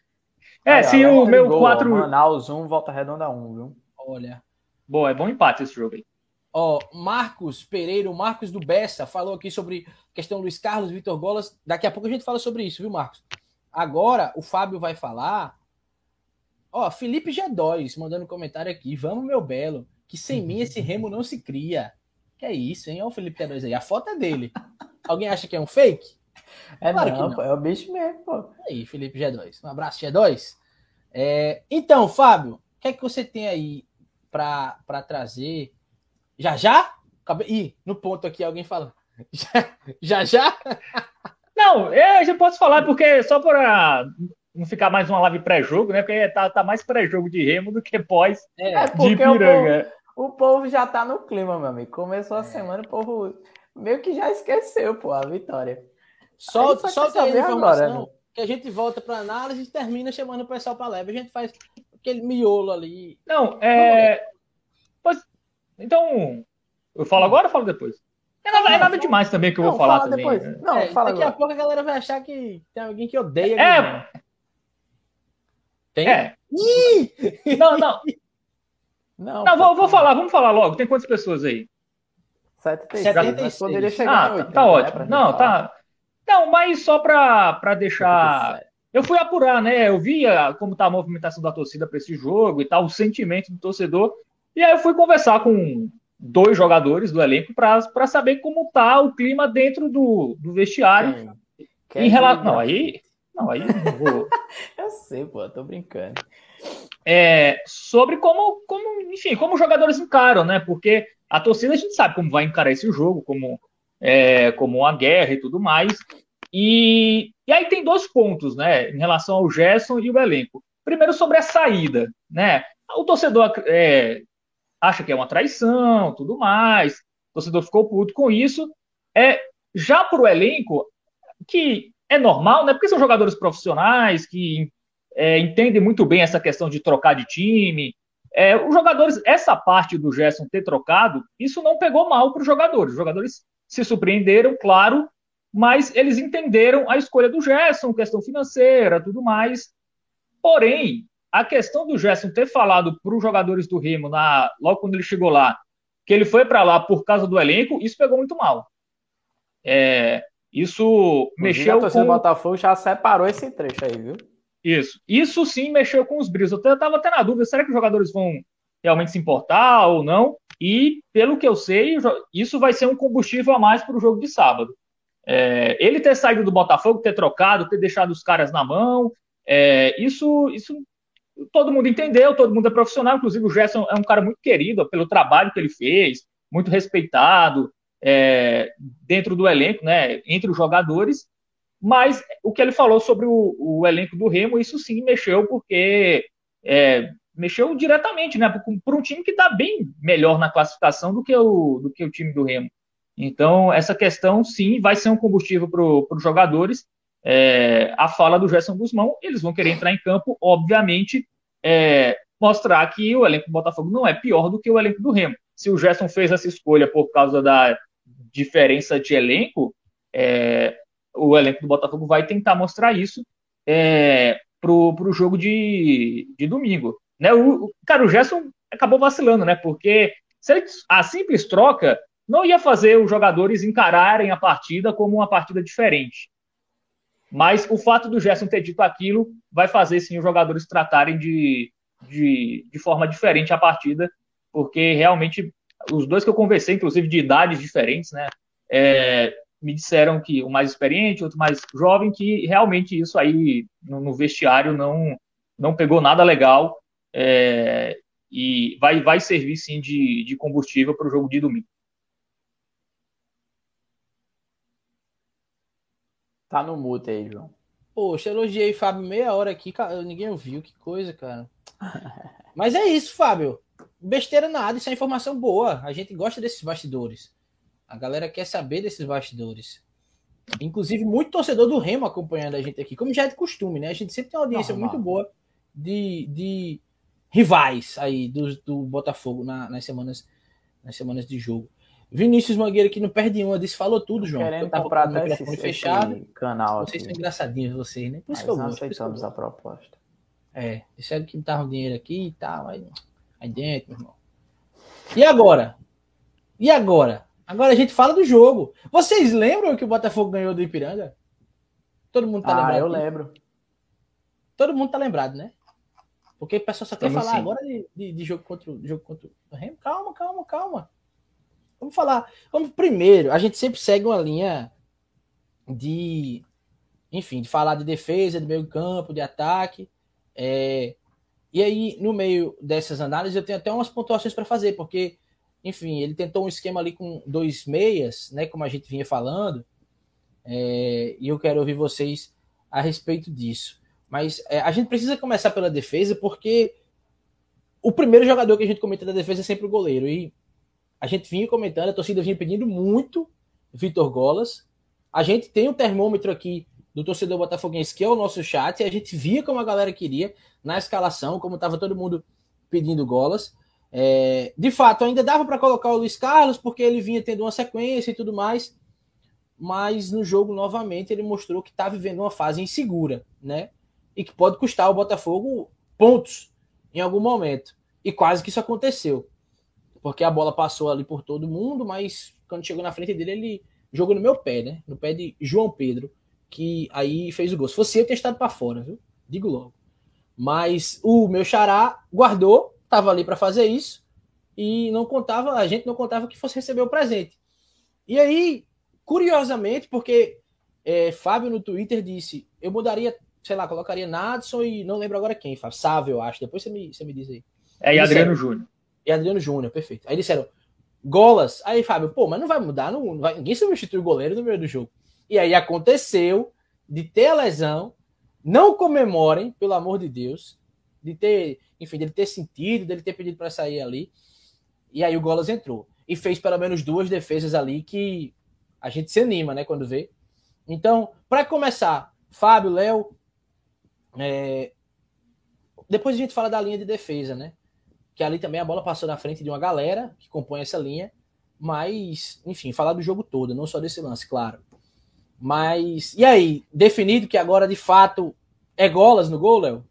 É, Aí, se o meu 4. Manaus 1, volta redonda 1, viu? Olha. Boa, é bom empate esse jogo aí. Ó, Marcos Pereira, o Marcos do Bessa, falou aqui sobre questão Luiz Carlos, Vitor Golas. Daqui a pouco a gente fala sobre isso, viu, Marcos? Agora o Fábio vai falar. Ó, Felipe G2 mandando um comentário aqui. Vamos, meu belo, que sem mim esse remo não se cria. Que é isso, hein? Olha o Felipe T2 aí. A foto é dele. Alguém acha que é um fake? É claro não, não. Pô, é o bicho mesmo, pô. Aí, Felipe G2. Um abraço, G2. É, então, Fábio, o que é que você tem aí para trazer? Já já? Ih, no ponto aqui alguém fala. (laughs) Já já? Não, eu já posso falar, porque só para não ficar mais uma live pré-jogo, né? Porque tá, tá mais pré-jogo de Remo do que pós é, de Piranga. O povo já tá no clima, meu amigo. Começou a é. semana, o povo meio que já esqueceu, pô, a vitória. Só, só, só tem a informação agora, né? que a gente volta para análise e termina chamando o pessoal para leve. A gente faz aquele miolo ali. Não, é. Pois... Então, eu falo agora ou falo depois? É nada, é nada demais também que eu não, vou falar fala também. Depois. Né? Não, é, fala daqui agora. a pouco a galera vai achar que tem alguém que odeia. É. Tem? É. Ih! Não, não. Não, não vou, vou, falar, vamos falar logo. Tem quantas pessoas aí? 76. 76. Poderia chegar ah, 80, tá, ótimo. Né, não, tá. Não, mas só para deixar. 77. Eu fui apurar, né? Eu via como tá a movimentação da torcida para esse jogo e tal, o sentimento do torcedor. E aí eu fui conversar com dois jogadores do elenco para saber como tá o clima dentro do, do vestiário. Em relação. Não, aí. Não, aí não vou. (laughs) eu sei, pô, tô brincando é, sobre como, como, enfim, como os jogadores encaram, né? Porque a torcida a gente sabe como vai encarar esse jogo, como, é, como uma guerra e tudo mais. E, e aí tem dois pontos, né, em relação ao Gerson e o elenco. Primeiro sobre a saída, né? O torcedor é, acha que é uma traição, tudo mais. O torcedor ficou puto com isso. É já para o elenco que é normal, né? Porque são jogadores profissionais que é, entendem muito bem essa questão de trocar de time. É, os jogadores, essa parte do Gerson ter trocado, isso não pegou mal para os jogadores. Os jogadores se surpreenderam, claro, mas eles entenderam a escolha do Gerson, questão financeira, tudo mais. Porém, a questão do Gerson ter falado para os jogadores do Remo, na, logo quando ele chegou lá, que ele foi para lá por causa do elenco, isso pegou muito mal. É, isso Inclusive, mexeu a com... Botafogo já separou esse trecho aí, viu? Isso. Isso sim mexeu com os brilhos. Eu estava até na dúvida, será que os jogadores vão realmente se importar ou não? E, pelo que eu sei, isso vai ser um combustível a mais para o jogo de sábado. É, ele ter saído do Botafogo, ter trocado, ter deixado os caras na mão, é, isso, isso todo mundo entendeu, todo mundo é profissional, inclusive o Gerson é um cara muito querido pelo trabalho que ele fez, muito respeitado é, dentro do elenco, né, entre os jogadores, mas o que ele falou sobre o, o elenco do Remo, isso sim mexeu, porque é, mexeu diretamente, né, por, um time que está bem melhor na classificação do que, o, do que o time do Remo. Então, essa questão, sim, vai ser um combustível para os jogadores, é, a fala do Gerson Guzmão, eles vão querer entrar em campo, obviamente, é, mostrar que o elenco do Botafogo não é pior do que o elenco do Remo. Se o Gerson fez essa escolha por causa da diferença de elenco, é, o elenco do Botafogo vai tentar mostrar isso é, pro, pro jogo de, de domingo. Né? O, cara, o Gerson acabou vacilando, né? Porque ele, a simples troca não ia fazer os jogadores encararem a partida como uma partida diferente. Mas o fato do Gerson ter dito aquilo vai fazer sim os jogadores tratarem de, de, de forma diferente a partida, porque realmente os dois que eu conversei, inclusive de idades diferentes, né, é, me disseram que o mais experiente, outro mais jovem, que realmente isso aí no, no vestiário não, não pegou nada legal é, e vai, vai servir sim de, de combustível para o jogo de domingo. Tá no mute aí, João. Poxa, elogiei Fábio meia hora aqui, ninguém ouviu, que coisa, cara. (laughs) Mas é isso, Fábio. Besteira nada, isso é informação boa. A gente gosta desses bastidores. A galera quer saber desses bastidores. Inclusive, muito torcedor do Remo acompanhando a gente aqui, como já é de costume, né? A gente sempre tem uma audiência não. muito boa de, de rivais aí do, do Botafogo na, nas, semanas, nas semanas de jogo. Vinícius Mangueira que não perde uma, disse, falou tudo, João. Querendo eu tava comprar com o microfone fechado. canal vocês são engraçadinhos, vocês, né? Por isso Mas que eu não gosto. aceitamos a proposta. É, disseram que tava dinheiro aqui e tal, aí, aí dentro, meu irmão. E agora? E agora? Agora a gente fala do jogo. Vocês lembram que o Botafogo ganhou do Ipiranga? Todo mundo tá ah, lembrado? eu lembro. Todo mundo tá lembrado, né? Porque o pessoal só quer falar sim. agora de, de, de, jogo contra, de jogo contra o Remo. Calma, calma, calma. Vamos falar. Vamos primeiro, a gente sempre segue uma linha de, enfim, de falar de defesa, de meio campo, de ataque. É, e aí, no meio dessas análises, eu tenho até umas pontuações para fazer, porque, enfim, ele tentou um esquema ali com dois meias, né, como a gente vinha falando, é, e eu quero ouvir vocês a respeito disso. Mas é, a gente precisa começar pela defesa, porque o primeiro jogador que a gente comenta da defesa é sempre o goleiro. E a gente vinha comentando, a torcida vinha pedindo muito Vitor Golas. A gente tem um termômetro aqui do torcedor botafoguense, que é o nosso chat, e a gente via como a galera queria na escalação, como estava todo mundo pedindo Golas. É, de fato, ainda dava para colocar o Luiz Carlos, porque ele vinha tendo uma sequência e tudo mais, mas no jogo, novamente, ele mostrou que está vivendo uma fase insegura, né? E que pode custar o Botafogo pontos em algum momento. E quase que isso aconteceu porque a bola passou ali por todo mundo, mas quando chegou na frente dele, ele jogou no meu pé, né? No pé de João Pedro, que aí fez o gol. Se fosse eu, ter estado para fora, viu? Digo logo. Mas o meu xará guardou, estava ali para fazer isso, e não contava, a gente não contava que fosse receber o presente. E aí, curiosamente, porque é, Fábio no Twitter disse, eu mudaria, sei lá, colocaria Nadson e não lembro agora quem, Fábio, Sávio, eu acho. Depois você me, você me diz aí. É, e Adriano Júnior e Adriano Júnior, perfeito. Aí disseram, Golas. Aí, Fábio, pô, mas não vai mudar, não, vai, ninguém substitui o goleiro no meio do jogo. E aí aconteceu de ter a lesão, não comemorem, pelo amor de Deus, de ter, enfim, dele ter sentido, dele ter pedido para sair ali. E aí o Golas entrou. E fez pelo menos duas defesas ali que a gente se anima, né, quando vê. Então, para começar, Fábio, Léo, é... depois a gente fala da linha de defesa, né? que ali também a bola passou na frente de uma galera que compõe essa linha, mas, enfim, falar do jogo todo, não só desse lance, claro. Mas, e aí, definido que agora de fato é Golas no gol, Léo?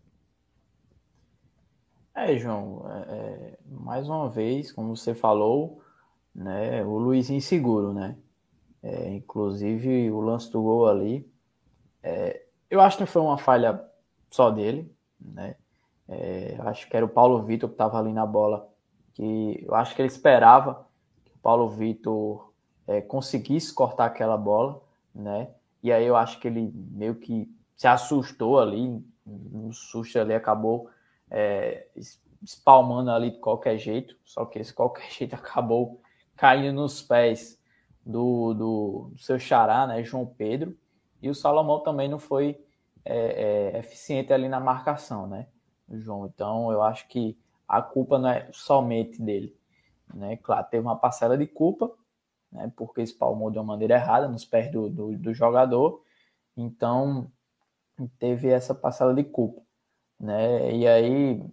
É, João, é, é, mais uma vez, como você falou, né, o Luiz inseguro, né? É, inclusive o lance do gol ali, é, eu acho que foi uma falha só dele, né? É, acho que era o Paulo Vitor que estava ali na bola, que eu acho que ele esperava que o Paulo Vitor é, conseguisse cortar aquela bola, né? E aí eu acho que ele meio que se assustou ali, no susto ali acabou é, espalmando ali de qualquer jeito, só que esse qualquer (laughs) jeito acabou caindo nos pés do, do, do seu xará, né, João Pedro, e o Salomão também não foi é, é, eficiente ali na marcação, né, João. Então eu acho que a culpa não é somente dele, né? Claro, teve uma parcela de culpa, né? Porque espalmou de uma maneira errada nos pés do, do, do jogador, então teve essa parcela de culpa, né? E aí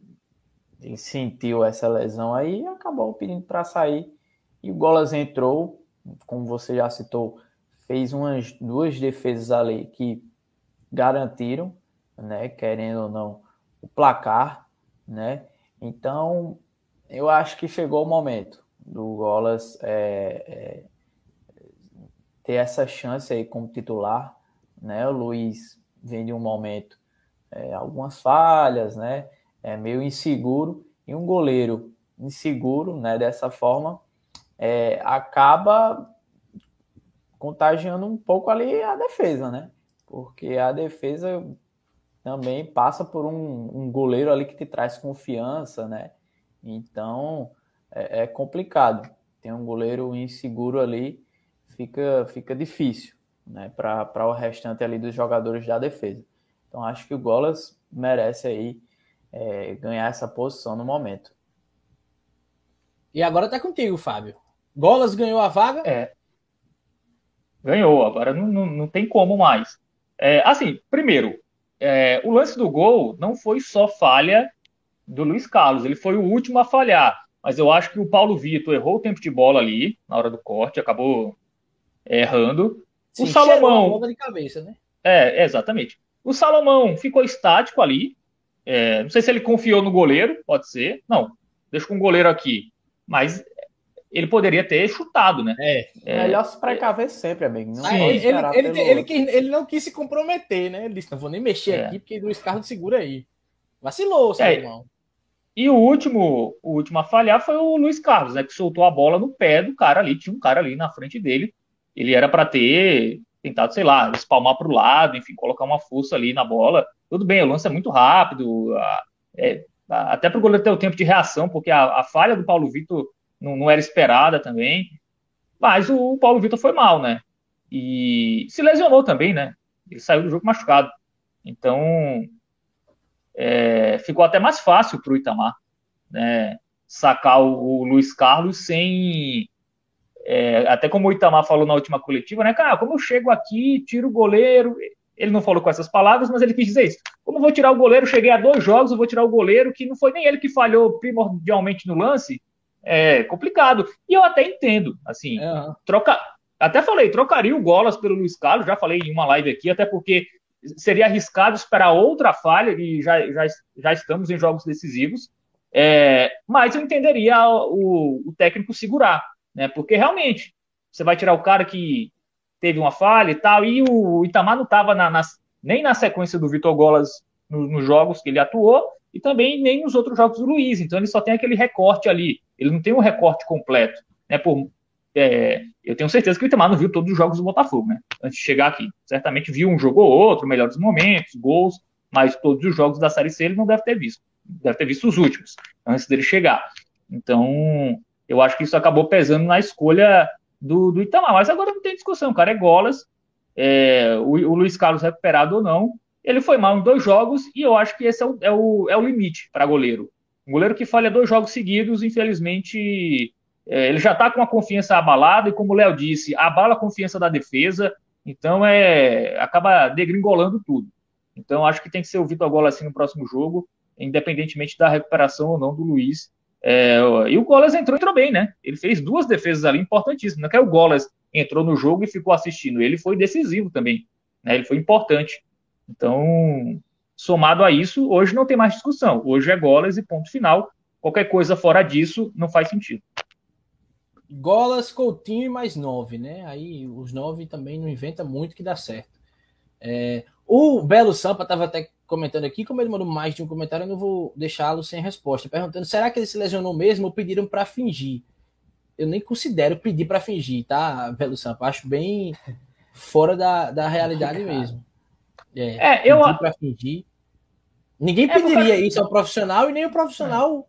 ele sentiu essa lesão aí e acabou pedindo para sair. E o Golas entrou, como você já citou, fez umas duas defesas ali que garantiram, né, querendo ou não, o placar, né? Então, eu acho que chegou o momento do Golas é, é, ter essa chance aí como titular, né? O Luiz vem de um momento é, algumas falhas, né? É meio inseguro e um goleiro inseguro, né? Dessa forma, é, acaba contagiando um pouco ali a defesa, né? Porque a defesa também passa por um, um goleiro ali que te traz confiança, né? Então é, é complicado. Tem um goleiro inseguro ali, fica, fica difícil, né? Para o restante ali dos jogadores da defesa. Então acho que o Golas merece aí é, ganhar essa posição no momento. E agora tá contigo, Fábio. Golas ganhou a vaga? É. Ganhou, agora não, não, não tem como mais. É, assim, primeiro, é, o lance do gol não foi só falha do Luiz Carlos, ele foi o último a falhar. Mas eu acho que o Paulo Vitor errou o tempo de bola ali, na hora do corte, acabou errando. Sim, o Salomão. de cabeça, né? É, exatamente. O Salomão ficou estático ali. É, não sei se ele confiou no goleiro, pode ser. Não, deixa com o goleiro aqui. Mas ele poderia ter chutado, né? É. é melhor se precaver sempre, amigo. Não ele, ele, ele, ele, ele, não quis se comprometer, né? Ele disse: não vou nem mexer é. aqui, porque Luiz Carlos segura aí. Vacilou, seu é. irmão. E o último, o último a falhar foi o Luiz Carlos, né? Que soltou a bola no pé do cara ali. Tinha um cara ali na frente dele. Ele era para ter tentado, sei lá, espalmar para o lado, enfim, colocar uma força ali na bola. Tudo bem, o lance é muito rápido, é, até para o goleiro ter o tempo de reação, porque a, a falha do Paulo Vitor não, não, era esperada também. Mas o Paulo Vitor foi mal, né? E se lesionou também, né? Ele saiu do jogo machucado. Então, é, ficou até mais fácil para o Itamar né, sacar o, o, Luiz Carlos sem. É, até como o Itamar falou na última coletiva, né, cara, como eu chego aqui, tiro o goleiro. Ele não falou com essas palavras, mas ele quis dizer isso. Como eu vou tirar o goleiro? Cheguei a dois jogos, eu vou tirar o goleiro, que não foi nem ele que falhou primordialmente no lance. É complicado. E eu até entendo, assim, uhum. troca. Até falei, trocaria o Golas pelo Luiz Carlos, já falei em uma live aqui, até porque seria arriscado esperar outra falha, e já, já, já estamos em jogos decisivos, é, mas eu entenderia o, o, técnico segurar, né? Porque realmente você vai tirar o cara que teve uma falha e tal, e o Itamar não estava na, na, nem na sequência do Vitor Golas no, nos jogos que ele atuou, e também nem nos outros jogos do Luiz, então ele só tem aquele recorte ali, ele não tem um recorte completo, né? Por, é, eu tenho certeza que o Itamar não viu todos os jogos do Botafogo, né? Antes de chegar aqui. Certamente viu um jogo ou outro, melhores momentos, gols, mas todos os jogos da Série C ele não deve ter visto. Deve ter visto os últimos, antes dele chegar. Então, eu acho que isso acabou pesando na escolha do, do Itamar. Mas agora não tem discussão, cara. É golas. É, o, o, Luiz Carlos recuperado ou não. Ele foi mal em dois jogos e eu acho que esse é o, é o, é o limite para goleiro. Um goleiro que falha dois jogos seguidos, infelizmente, é, ele já está com a confiança abalada e, como o Léo disse, abala a confiança da defesa, então é acaba degringolando tudo. Então acho que tem que ser o Vitor Gola assim no próximo jogo, independentemente da recuperação ou não do Luiz. É, e o Golas entrou, entrou bem, né? Ele fez duas defesas ali importantíssimas. Não é que o Golas entrou no jogo e ficou assistindo, ele foi decisivo também, né? Ele foi importante. Então somado a isso, hoje não tem mais discussão. Hoje é Golas e ponto final. Qualquer coisa fora disso não faz sentido. Golas, Coutinho e mais nove, né? Aí os nove também não inventa muito que dá certo. É, o Belo Sampa estava até comentando aqui, como ele mandou mais de um comentário, eu não vou deixá-lo sem resposta, perguntando: será que ele se lesionou mesmo ou pediram para fingir? Eu nem considero pedir para fingir, tá, Belo Sampa? Acho bem fora da, da realidade mesmo. É, é eu para fingir. Ninguém é pediria porque... isso ao profissional e nem o profissional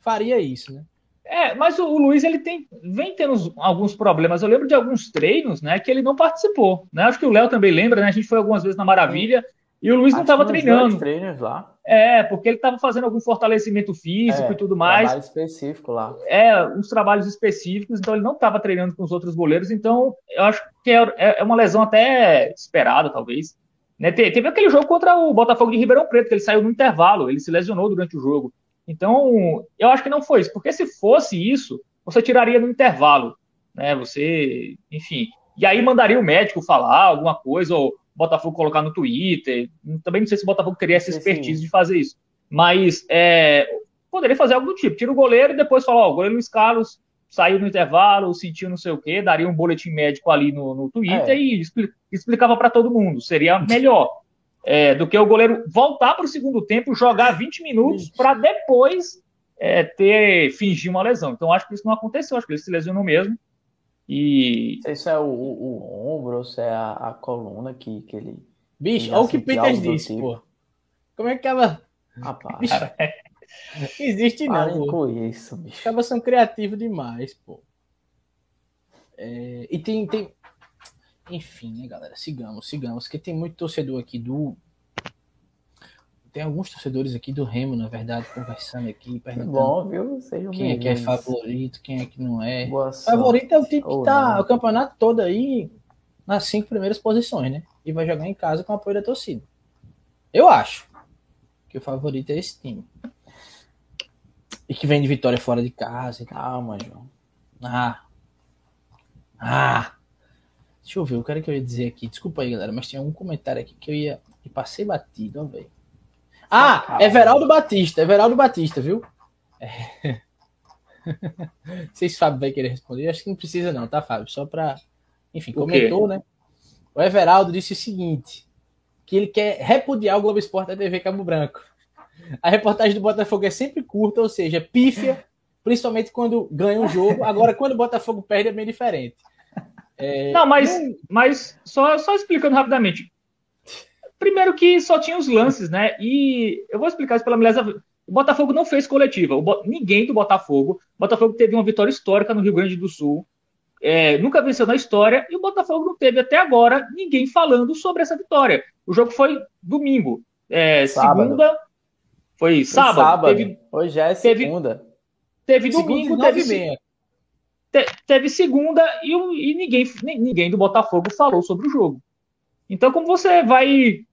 faria isso, né? É, mas o, o, Luiz ele tem, vem tendo alguns problemas. Eu lembro de alguns treinos, né, que ele não participou. Né? Acho que o Léo também lembra, né? A gente foi algumas vezes na Maravilha e o Luiz não estava treinando. treinos lá. É, porque ele estava fazendo algum fortalecimento físico é, e tudo mais. Trabalho específico lá. É, uns trabalhos específicos, então ele não estava treinando com os outros goleiros. Então, eu acho que é, é, é uma lesão até esperada, talvez. Né? Teve aquele jogo contra o Botafogo de Ribeirão Preto, que ele saiu no intervalo, ele se lesionou durante o jogo. Então, eu acho que não foi isso, porque se fosse isso, você tiraria no intervalo, né? Você, enfim, e aí mandaria o médico falar alguma coisa, ou o Botafogo colocar no Twitter. Também não sei se o Botafogo teria essa expertise sim. de fazer isso. Mas é, poderia fazer algo do tipo: tira o goleiro e depois fala, ó, o goleiro Luiz Carlos saiu no intervalo, sentiu não sei o quê, daria um boletim médico ali no, no Twitter é. e explicava para todo mundo. Seria melhor é, do que o goleiro voltar para o segundo tempo, jogar 20 minutos para depois é, ter fingir uma lesão. Então acho que isso não aconteceu, acho que ele se lesionou mesmo. E. Não sei se é o, o, o ombro ou se é a, a, coluna que, que ele. Bicho, olha o que Peters disse, tipo. pô. Como é que ela. Rapaz. Bicho, existe não. Com isso, bicho. Acaba sendo criativo demais, pô. É, e tem, tem, enfim, né, galera? Sigamos, sigamos. Que tem muito torcedor aqui do. Tem alguns torcedores aqui do Remo, na verdade, conversando aqui, perguntando. Bom, viu? Sejam quem é que é favorito, quem é que não é. Boa favorito é o tipo que tá o campeonato todo aí nas cinco primeiras posições, né? E vai jogar em casa com o apoio da torcida. Eu acho que o favorito é esse time. E que vem de vitória fora de casa. Calma, João. Ah. Ah. Deixa eu ver, o cara que eu ia dizer aqui. Desculpa aí, galera, mas tinha um comentário aqui que eu ia. E passei batido, ó, velho. Ah, é Everaldo Batista, Everaldo Batista, viu? É. (laughs) Não sei se o Fábio vai querer responder. Acho que não precisa, não, tá, Fábio? Só pra. Enfim, comentou, né? O Everaldo disse o seguinte: que ele quer repudiar o Globo Esporte da TV Cabo Branco. A reportagem do Botafogo é sempre curta, ou seja, pífia, principalmente quando ganha um jogo. Agora, quando o Botafogo perde, é bem diferente. É, não, mas, mas só, só explicando rapidamente. Primeiro que só tinha os lances, né? E eu vou explicar isso pela milésima. O Botafogo não fez coletiva. Bo... Ninguém do Botafogo. O Botafogo teve uma vitória histórica no Rio Grande do Sul. É, nunca venceu na história. E o Botafogo não teve até agora ninguém falando sobre essa vitória. O jogo foi domingo. É, segunda. Foi sábado. Foi sábado. Teve, Hoje é segunda. Teve, teve domingo, teve, meia te, teve segunda e, e ninguém, ninguém do Botafogo falou sobre o jogo. Então, como você vai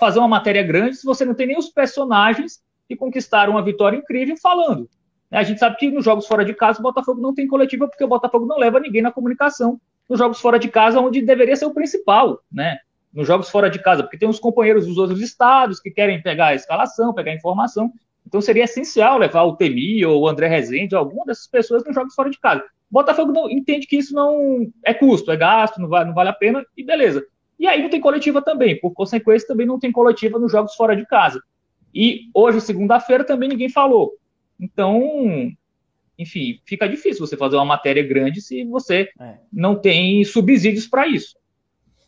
fazer uma matéria grande se você não tem nem os personagens que conquistaram uma vitória incrível falando? A gente sabe que nos jogos fora de casa o Botafogo não tem coletiva porque o Botafogo não leva ninguém na comunicação nos jogos fora de casa, onde deveria ser o principal, né? Nos jogos fora de casa, porque tem os companheiros dos outros estados que querem pegar a escalação, pegar a informação. Então seria essencial levar o Temi ou o André Rezende, alguma dessas pessoas nos jogos fora de casa. Botafogo não, entende que isso não é custo, é gasto, não, vai, não vale a pena, e beleza. E aí não tem coletiva também, por consequência, também não tem coletiva nos jogos fora de casa. E hoje, segunda-feira, também ninguém falou. Então, enfim, fica difícil você fazer uma matéria grande se você é. não tem subsídios para isso.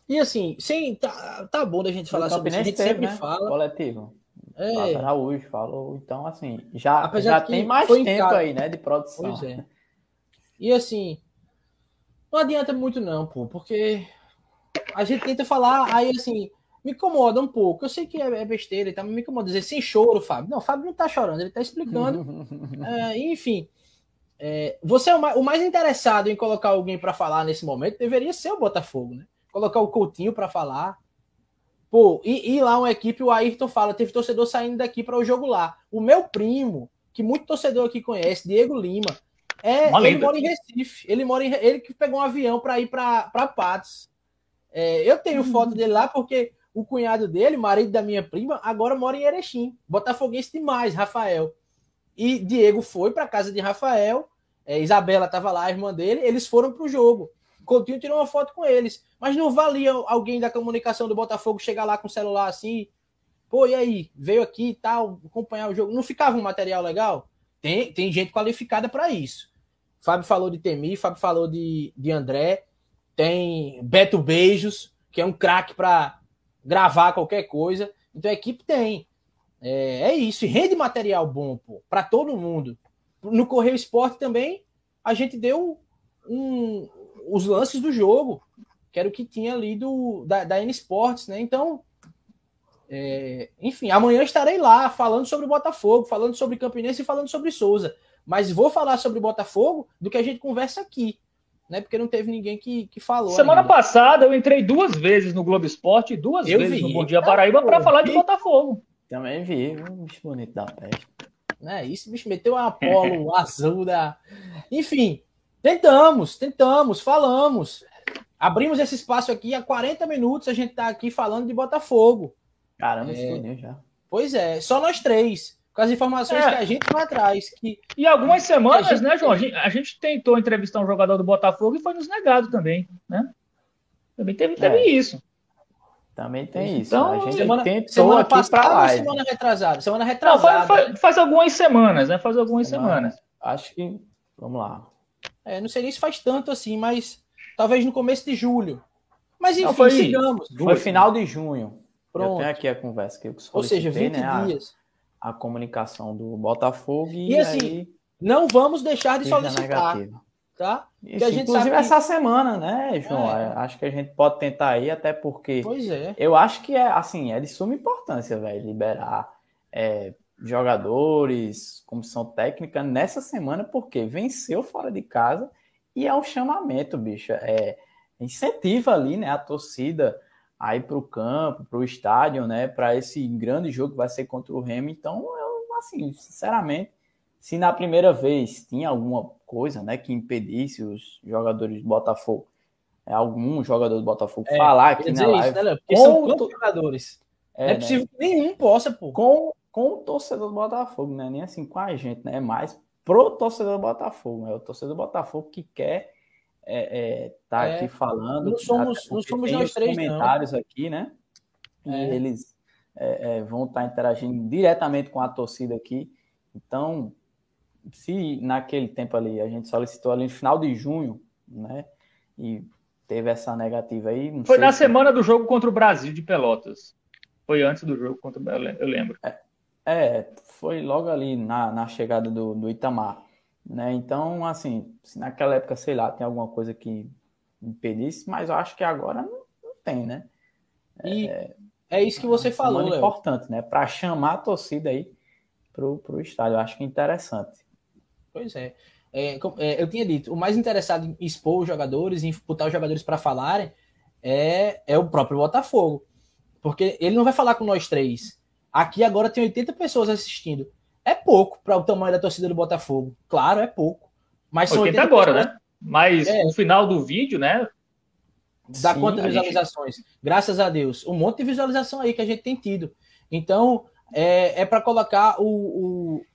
E assim, sim, tá, tá bom da gente falar sobre isso. A gente sempre né? fala. Coletivo. É. Araújo falou, então assim, já, já tem mais tempo aí, né, de produção. Pois é. E assim, não adianta muito não, pô, porque a gente tenta falar, aí assim, me incomoda um pouco. Eu sei que é, é besteira e tá, me incomoda dizer sem choro, Fábio. Não, o Fábio não tá chorando, ele tá explicando. (laughs) é, enfim, é, você é o mais, o mais, interessado em colocar alguém para falar nesse momento deveria ser o Botafogo, né? Colocar o Coutinho para falar. Pô, e, e, lá uma equipe, o Ayrton fala, teve torcedor saindo daqui para o jogo lá. O meu primo, que muito torcedor aqui conhece, Diego Lima, é, Uma ele lenda. mora em Recife. Ele mora em, ele que pegou um avião para ir para Patos. É, eu tenho uhum. foto dele lá porque o cunhado dele, marido da minha prima, agora mora em Erechim. Botafoguense demais, Rafael. E Diego foi para casa de Rafael, é, Isabela estava lá, a irmã dele, eles foram para o jogo. Coutinho tirou uma foto com eles. Mas não valia alguém da comunicação do Botafogo chegar lá com o celular assim, pô, e aí? Veio aqui e tal, acompanhar o jogo. Não ficava um material legal? Tem, tem gente qualificada para isso. Fábio falou de Temi, Fábio falou de, de André, tem Beto Beijos, que é um craque para gravar qualquer coisa. Então a equipe tem. É, é isso, e rende material bom para todo mundo. No Correio Esporte também, a gente deu um, os lances do jogo, que era o que tinha ali do, da, da N Sports, né? Então, é, enfim, amanhã estarei lá falando sobre o Botafogo, falando sobre Campinense e falando sobre Souza. Mas vou falar sobre o Botafogo do que a gente conversa aqui, né? Porque não teve ninguém que, que falou. Semana ainda. passada eu entrei duas vezes no Globo Esporte e duas eu vezes vi. no Bom Dia Paraíba para falar de Botafogo. Também vi, um bicho bonito da peste. Né? Isso, bicho, meteu uma Apolo (laughs) azul da. Enfim, tentamos, tentamos, falamos. Abrimos esse espaço aqui há 40 minutos, a gente está aqui falando de Botafogo. Caramba, é... já. Pois é, só nós três. Com as informações é. que a gente vai atrás. Que... E algumas semanas, gente... né, João? A gente, a gente, tentou entrevistar um jogador do Botafogo e foi nos negado também, né? Também teve, teve é. isso. Também tem isso. Então, a gente semana, tentou semana aqui passada semana retrasada? Semana retrasada. Não, faz, faz, faz, algumas semanas, né? Faz algumas semana, semanas. Acho que. Vamos lá. É, não sei nem se faz tanto assim, mas talvez no começo de julho. Mas enfim, não, foi, sigamos. Foi final de junho. Pronto. Eu tenho aqui a conversa que eu Ou seja, 20 né, dias. A, a, comunicação do Botafogo e, e assim, aí, não vamos deixar de solicitar. Negativa. Tá? Isso, a gente inclusive sabe essa semana, né, João? É. Acho que a gente pode tentar aí, até porque pois é. eu acho que é assim, é de suma importância, velho, liberar é, jogadores, comissão técnica nessa semana, porque venceu fora de casa e é um chamamento, bicho. É, incentiva ali, né, a torcida aí para o campo, para o estádio, né, para esse grande jogo que vai ser contra o Remo. Então, eu, assim, sinceramente, se na primeira vez tinha alguma coisa, né, que impedisse os jogadores do Botafogo, é, algum jogador do Botafogo é, falar aqui na live, isso, né, Porque são quantos jogadores? É, não é né? possível né? que nenhum possa, pô. Com, com o torcedor do Botafogo, né? Nem assim com a gente, né? É mais pro torcedor do Botafogo, né? O torcedor do Botafogo que quer é, é, tá é, aqui falando. Não somos, não somos nós três, comentários não. aqui, né? E é. eles é, é, vão estar tá interagindo diretamente com a torcida aqui. Então, se naquele tempo ali a gente solicitou ali no final de junho, né? E teve essa negativa aí. Foi na se... semana do jogo contra o Brasil de Pelotas. Foi antes do jogo contra o Brasil, eu lembro. É, é, foi logo ali na, na chegada do, do Itamar. Né? Então, assim, se naquela época, sei lá, tem alguma coisa que impedisse, mas eu acho que agora não, não tem, né? E é, é isso que você falou, É importante, né? Para chamar a torcida aí pro, pro estádio. Eu acho que é interessante. Pois é. É, é, eu tinha dito, o mais interessado em expor os jogadores, em botar os jogadores para falarem, é, é o próprio Botafogo. Porque ele não vai falar com nós três. Aqui agora tem 80 pessoas assistindo. É pouco para o tamanho da torcida do Botafogo. Claro, é pouco. Mas são 80 agora, pessoas... né? Mas é. no final do vídeo, né? Dá Sim, quantas visualizações? Gente... Graças a Deus. Um monte de visualização aí que a gente tem tido. Então, é, é para colocar o, o,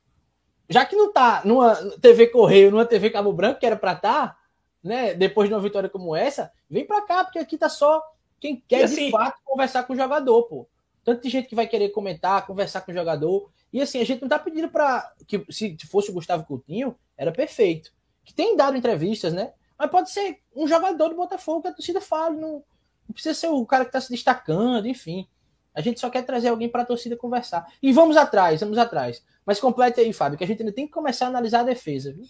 Já que não tá numa TV Correio, numa TV Cabo Branco, que era para estar, tá, né? Depois de uma vitória como essa, vem para cá, porque aqui tá só quem quer assim... de fato conversar com o jogador, pô. Tanto de gente que vai querer comentar, conversar com o jogador. E assim, a gente não tá pedindo para que se fosse o Gustavo Coutinho, era perfeito. Que tem dado entrevistas, né? Mas pode ser um jogador do Botafogo que a torcida fale, não, não precisa ser o cara que está se destacando, enfim. A gente só quer trazer alguém para a torcida conversar. E vamos atrás, vamos atrás. Mas complete aí, Fábio, que a gente ainda tem que começar a analisar a defesa. Viu?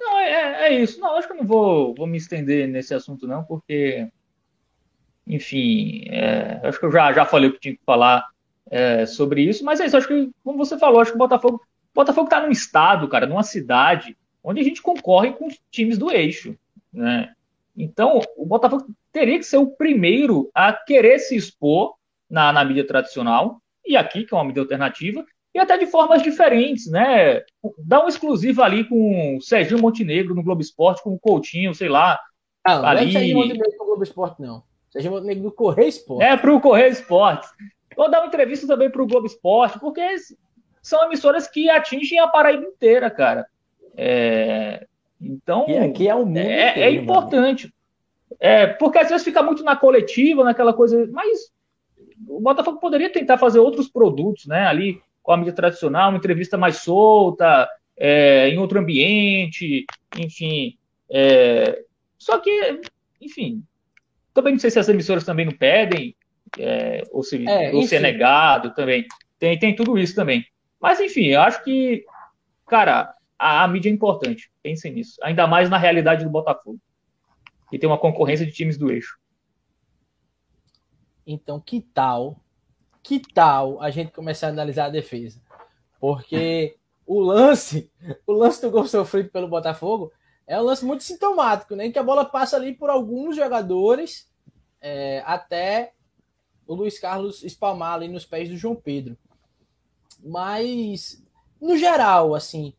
Não, é, é isso. Não, acho que eu não vou, vou me estender nesse assunto, não, porque, enfim, é, acho que eu já, já falei o que tinha que falar é, sobre isso, mas é isso, acho que, como você falou, acho que o Botafogo Botafogo está num estado, cara, numa cidade onde a gente concorre com os times do eixo, né? Então, o Botafogo teria que ser o primeiro a querer se expor na, na mídia tradicional, e aqui, que é uma mídia alternativa, e até de formas diferentes, né? Dá um exclusivo ali com o Serginho Montenegro no Globo Esporte, com o Coutinho, sei lá. Ah, não, ali... não é Serginho Montenegro no Globo Esporte, não. Você chamou o nego do Correio Esporte. É, para o Correio Esporte. Vou dar uma entrevista também para o Globo Esporte, porque são emissoras que atingem a Paraíba inteira, cara. É, então, e aqui é o mundo é, inteiro, é importante. É, porque às vezes fica muito na coletiva, naquela coisa, mas o Botafogo poderia tentar fazer outros produtos, né? Ali com a mídia tradicional, uma entrevista mais solta, é, em outro ambiente, enfim. É, só que, enfim, também não sei se as emissoras também não pedem, é, ou, se, é, ou se é negado também. Tem, tem tudo isso também. Mas, enfim, eu acho que, cara, a, a mídia é importante. Pensem nisso. Ainda mais na realidade do Botafogo. Que tem uma concorrência de times do eixo. Então, que tal? Que tal a gente começar a analisar a defesa? Porque o lance, o lance do gol sofrido pelo Botafogo é um lance muito sintomático, né? Em que a bola passa ali por alguns jogadores é, até o Luiz Carlos espalmar ali nos pés do João Pedro. Mas, no geral, assim,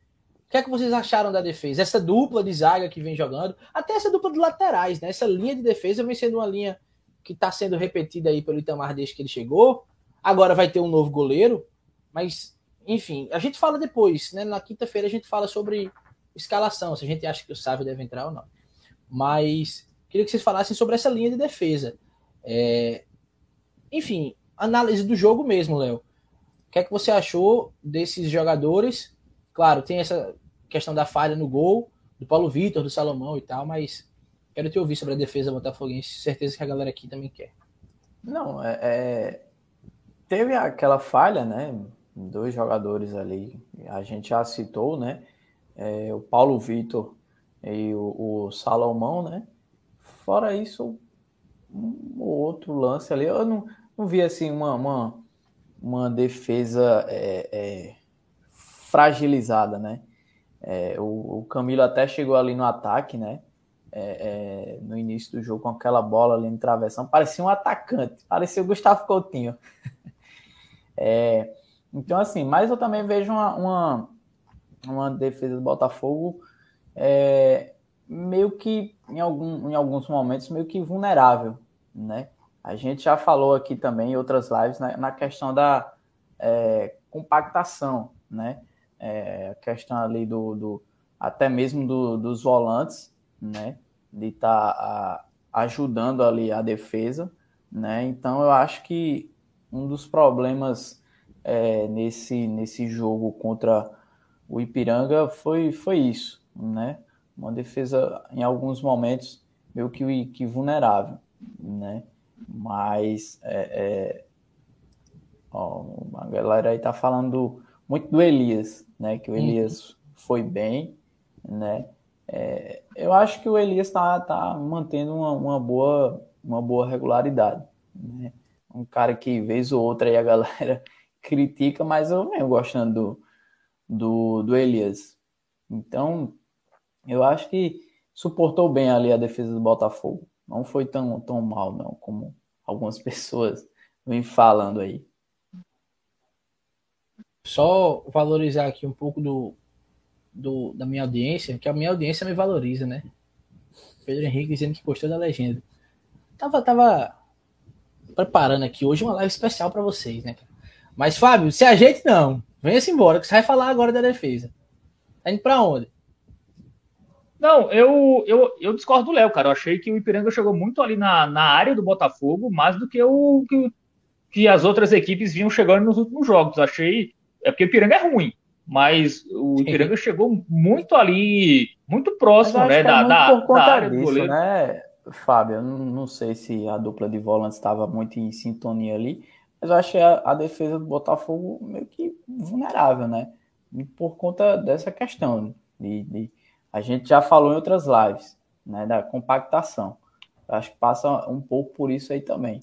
o que é que vocês acharam da defesa? Essa dupla de zaga que vem jogando, até essa dupla de laterais, né? Essa linha de defesa vem sendo uma linha que está sendo repetida aí pelo Itamar desde que ele chegou. Agora vai ter um novo goleiro, mas, enfim, a gente fala depois, né? Na quinta-feira a gente fala sobre escalação, se a gente acha que o Sávio deve entrar ou não. Mas queria que vocês falassem sobre essa linha de defesa. É... Enfim, análise do jogo mesmo, Léo. O que é que você achou desses jogadores? Claro, tem essa questão da falha no gol, do Paulo Vitor, do Salomão e tal, mas quero te ouvir sobre a defesa botafoguense. Certeza que a galera aqui também quer. Não, é, é... teve aquela falha, né? Dois jogadores ali, a gente já citou, né? É, o Paulo Vitor e o, o, Salomão, né? Fora isso, um outro lance ali, eu não, não vi assim uma, uma uma defesa é, é, fragilizada, né? É, o, o, Camilo até chegou ali no ataque, né? É, é, no início do jogo com aquela bola ali no travessão, parecia um atacante, parecia o Gustavo Coutinho. (laughs) É, então, assim, mas eu também vejo uma, uma, uma defesa do Botafogo meio que, em, algum, em alguns momentos, meio que vulnerável, né? A gente já falou aqui também em outras lives né, na questão da é, compactação, né? É, a questão ali do, do até mesmo do, dos volantes, né? De estar tá, ajudando ali a defesa, né? Então eu acho que um dos problemas é, nesse, nesse jogo contra o Ipiranga foi, foi isso, né? Uma defesa em alguns momentos meio que, que vulnerável, né? Mas é, é, ó, a galera aí tá falando muito do Elias, né? Que o uhum. Elias uhum. foi bem, né? É, eu acho que o Elias tá, tá mantendo uma, uma, boa, uma boa regularidade, né? Um cara que vez ou outra aí a galera (laughs) critica, mas eu venho gostando do, do, do Elias. Então, eu acho que suportou bem ali a defesa do Botafogo não foi tão, tão mal, não, como algumas (laughs) pessoas vêm falando aí. Só valorizar aqui um pouco do, do, da minha audiência, que a minha audiência me valoriza, né? Pedro Henrique dizendo que gostou da legenda. Tava, tava preparando aqui hoje uma live especial para vocês, né? Mas, Fábio, se a gente não, venha-se embora, que você vai falar agora da defesa. Tá indo pra onde? Não, eu, eu, eu discordo do Léo, cara. Eu achei que o Ipiranga chegou muito ali na, na área do Botafogo, mais do que o que, que as outras equipes vinham chegando nos últimos jogos. Achei. É porque o Ipiranga é ruim, mas o Ipiranga Sim. chegou muito ali, muito próximo, né? Da, é da, da, área disso, do goleiro. Né, Fábio? Eu não, não sei se a dupla de volantes estava muito em sintonia ali, mas eu achei a, a defesa do Botafogo meio que vulnerável, né? Por conta dessa questão de, de a gente já falou em outras lives, né, da compactação. Eu acho que passa um pouco por isso aí também.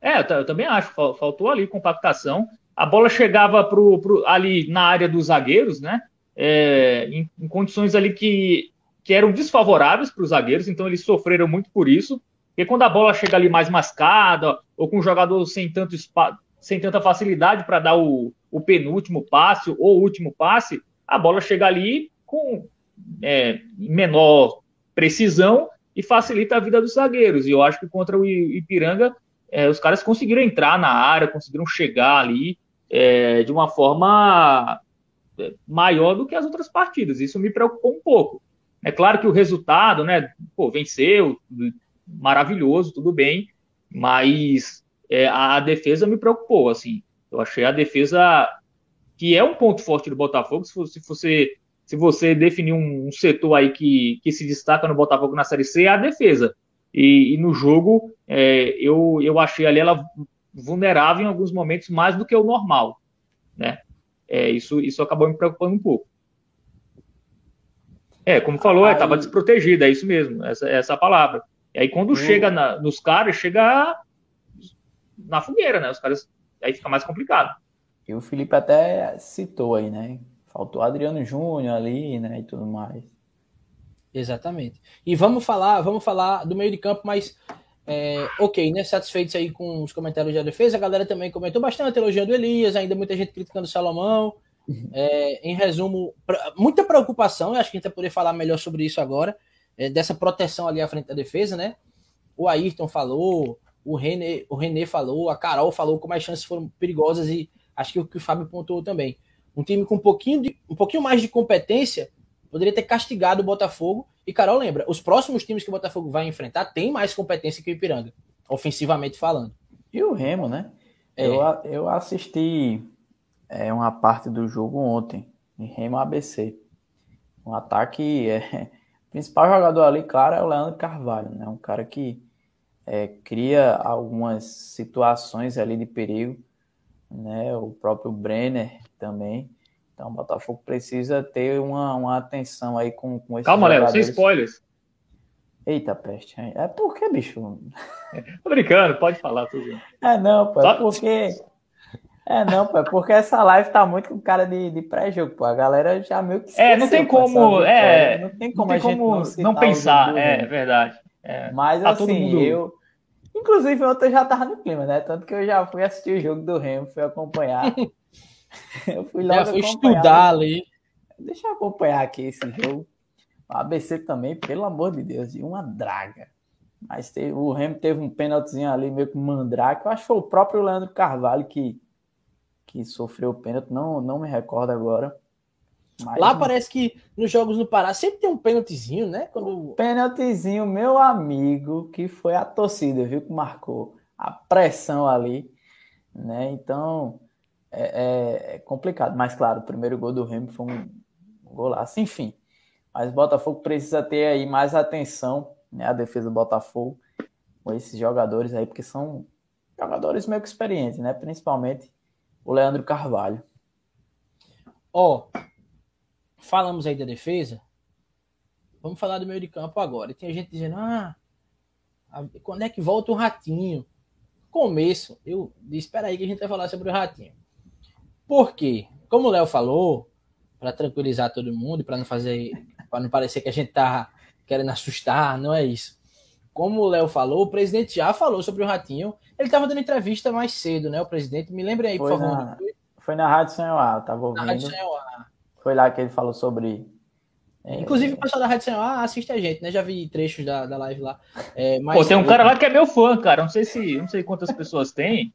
É, eu, também acho. Faltou ali compactação. A bola chegava pro, pro ali na área dos zagueiros, né? É, em, em, condições ali que, que eram desfavoráveis para os zagueiros, então eles sofreram muito por isso. Porque quando a bola chega ali mais mascada, ou com um jogador sem, tanto sem tanta facilidade para dar o, o penúltimo passe ou o último passe, a bola chega ali com é, menor precisão e facilita a vida dos zagueiros. E eu acho que contra o Ipiranga, é, os caras conseguiram entrar na área, conseguiram chegar ali é, de uma forma é, maior do que as outras partidas. Isso me preocupou um pouco. É claro que o resultado, né, pô, venceu, maravilhoso, tudo bem, mas é, a defesa me preocupou, assim. Eu achei a defesa que é um ponto forte do Botafogo. Se você, se você definir um, um setor aí que, que se destaca no Botafogo na Série C, é a defesa. E, e no jogo, é, eu, eu achei ali ela vulnerável em alguns momentos mais do que o normal, né? É, isso, isso acabou me preocupando um pouco. É, como falou, estava é, desprotegida, é isso mesmo, essa, essa é palavra. E aí quando chega na, nos caras, chega na fogueira, né? Os caras aí fica mais complicado. E o Felipe até citou aí, né? Faltou Adriano Júnior ali, né? E tudo mais. Exatamente. E vamos falar, vamos falar do meio de campo, mas é, ok, né? Satisfeitos aí com os comentários da defesa. A galera também comentou bastante, elogiando Elias, ainda muita gente criticando o Salomão. Uhum. É, em resumo, pra, muita preocupação, eu acho que a gente vai poder falar melhor sobre isso agora, é, dessa proteção ali à frente da defesa, né? O Ayrton falou, o René, o René falou, a Carol falou como as chances foram perigosas e acho que o que o Fábio pontuou também. Um time com um pouquinho, de, um pouquinho mais de competência poderia ter castigado o Botafogo. E Carol lembra, os próximos times que o Botafogo vai enfrentar têm mais competência que o Ipiranga, ofensivamente falando. E o Remo, né? É. Eu, eu assisti é, uma parte do jogo ontem, em Remo ABC. Um ataque. É, principal jogador ali, claro, é o Leandro Carvalho, né? Um cara que é, cria algumas situações ali de perigo, né? O próprio Brenner também. Então o Botafogo precisa ter uma, uma atenção aí com, com esses Calma, Léo, sem spoilers. Eita, peste. É porque, bicho. (laughs) Tô brincando, pode falar tudo. É não, pô, é porque. É não, pô, é porque essa live tá muito com cara de, de pré-jogo, pô. A galera já meio que. Esqueceu, é, não tem como. É, não tem como, não, tem como não, não pensar, é, é verdade. É, Mas tá assim, eu. Inclusive, ontem eu já tava no clima, né? Tanto que eu já fui assistir o jogo do Remo, fui acompanhar. (laughs) eu fui lá. Já fui estudar ali. Deixa eu acompanhar aqui esse jogo. O ABC também, pelo amor de Deus, e uma draga. Mas teve, o Remo teve um pênaltizinho ali, meio que mandrake. Eu acho que foi o próprio Leandro Carvalho que, que sofreu o pênalti. Não, não me recordo agora. Lá parece que nos jogos no Pará sempre tem um pênaltizinho, né? Quando... Pênaltizinho, meu amigo, que foi a torcida, viu? Que marcou a pressão ali, né? Então é, é, é complicado. Mas claro, o primeiro gol do Remo foi um golaço, enfim. Mas o Botafogo precisa ter aí mais atenção, né? A defesa do Botafogo com esses jogadores aí, porque são jogadores meio que experientes, né? Principalmente o Leandro Carvalho. Ó, oh, falamos aí da defesa, vamos falar do meio de campo agora. E tem gente dizendo, ah, quando é que volta o Ratinho? Começo, eu disse, espera aí que a gente vai falar sobre o Ratinho. Por quê? Como o Léo falou, para tranquilizar todo mundo, para não fazer, para não parecer que a gente tá querendo assustar, não é isso. Como o Léo falou, o presidente já falou sobre o Ratinho. Ele estava dando entrevista mais cedo, né? O presidente, me lembre aí, foi por favor. Na, foi na Rádio Senhor, tava ouvindo. Na Rádio Senhor. Foi lá que ele falou sobre. É, Inclusive, o pessoal da Rádio Senhor assiste a gente, né? Já vi trechos da, da live lá. É, mas... Pô, tem um cara lá que é meu fã, cara. Não sei se não sei quantas pessoas tem,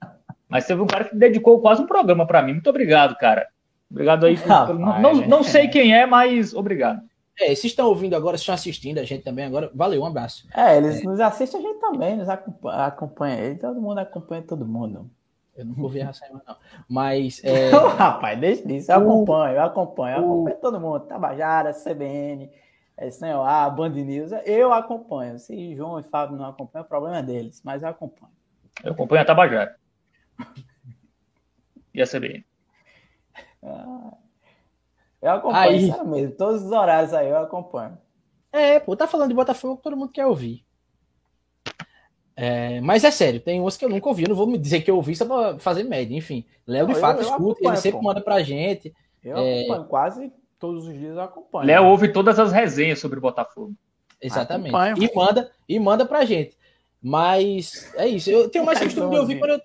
mas teve um cara que dedicou quase um programa para mim. Muito obrigado, cara. Obrigado aí. Por, ah, não, não, não, sei quem é, mas obrigado. É, vocês estão ouvindo agora, estão assistindo a gente também agora. Valeu, um abraço. É, eles é. nos assistem a gente também, nos acompanha, acompanha. Todo mundo acompanha todo mundo. Eu não vou ver a mais, não. Mas. É... (laughs) Não, rapaz, deixa disso. Eu acompanho, eu acompanho. Eu acompanho todo mundo. Tabajara, CBN, é, Senhor A, Band News. Eu acompanho. Se João e Fábio não acompanham, o problema é deles. Mas eu acompanho. Eu acompanho a Tabajara. (laughs) e a CBN. Ah, eu acompanho, aí... mesmo. Todos os horários aí eu acompanho. É, pô, tá falando de Botafogo, todo mundo quer ouvir. É, mas é sério, tem umas que eu nunca ouvi. Eu não vou me dizer que eu ouvi só pra fazer média. Enfim, Léo de fato eu, eu escuta, ele sempre pô. manda pra gente. Eu é... acompanho, quase todos os dias eu acompanho. Léo ouve todas as resenhas sobre o Botafogo. Exatamente. Acompanho, e manda, e manda pra gente. Mas é isso. Eu tenho mais costume de ouvir quando eu,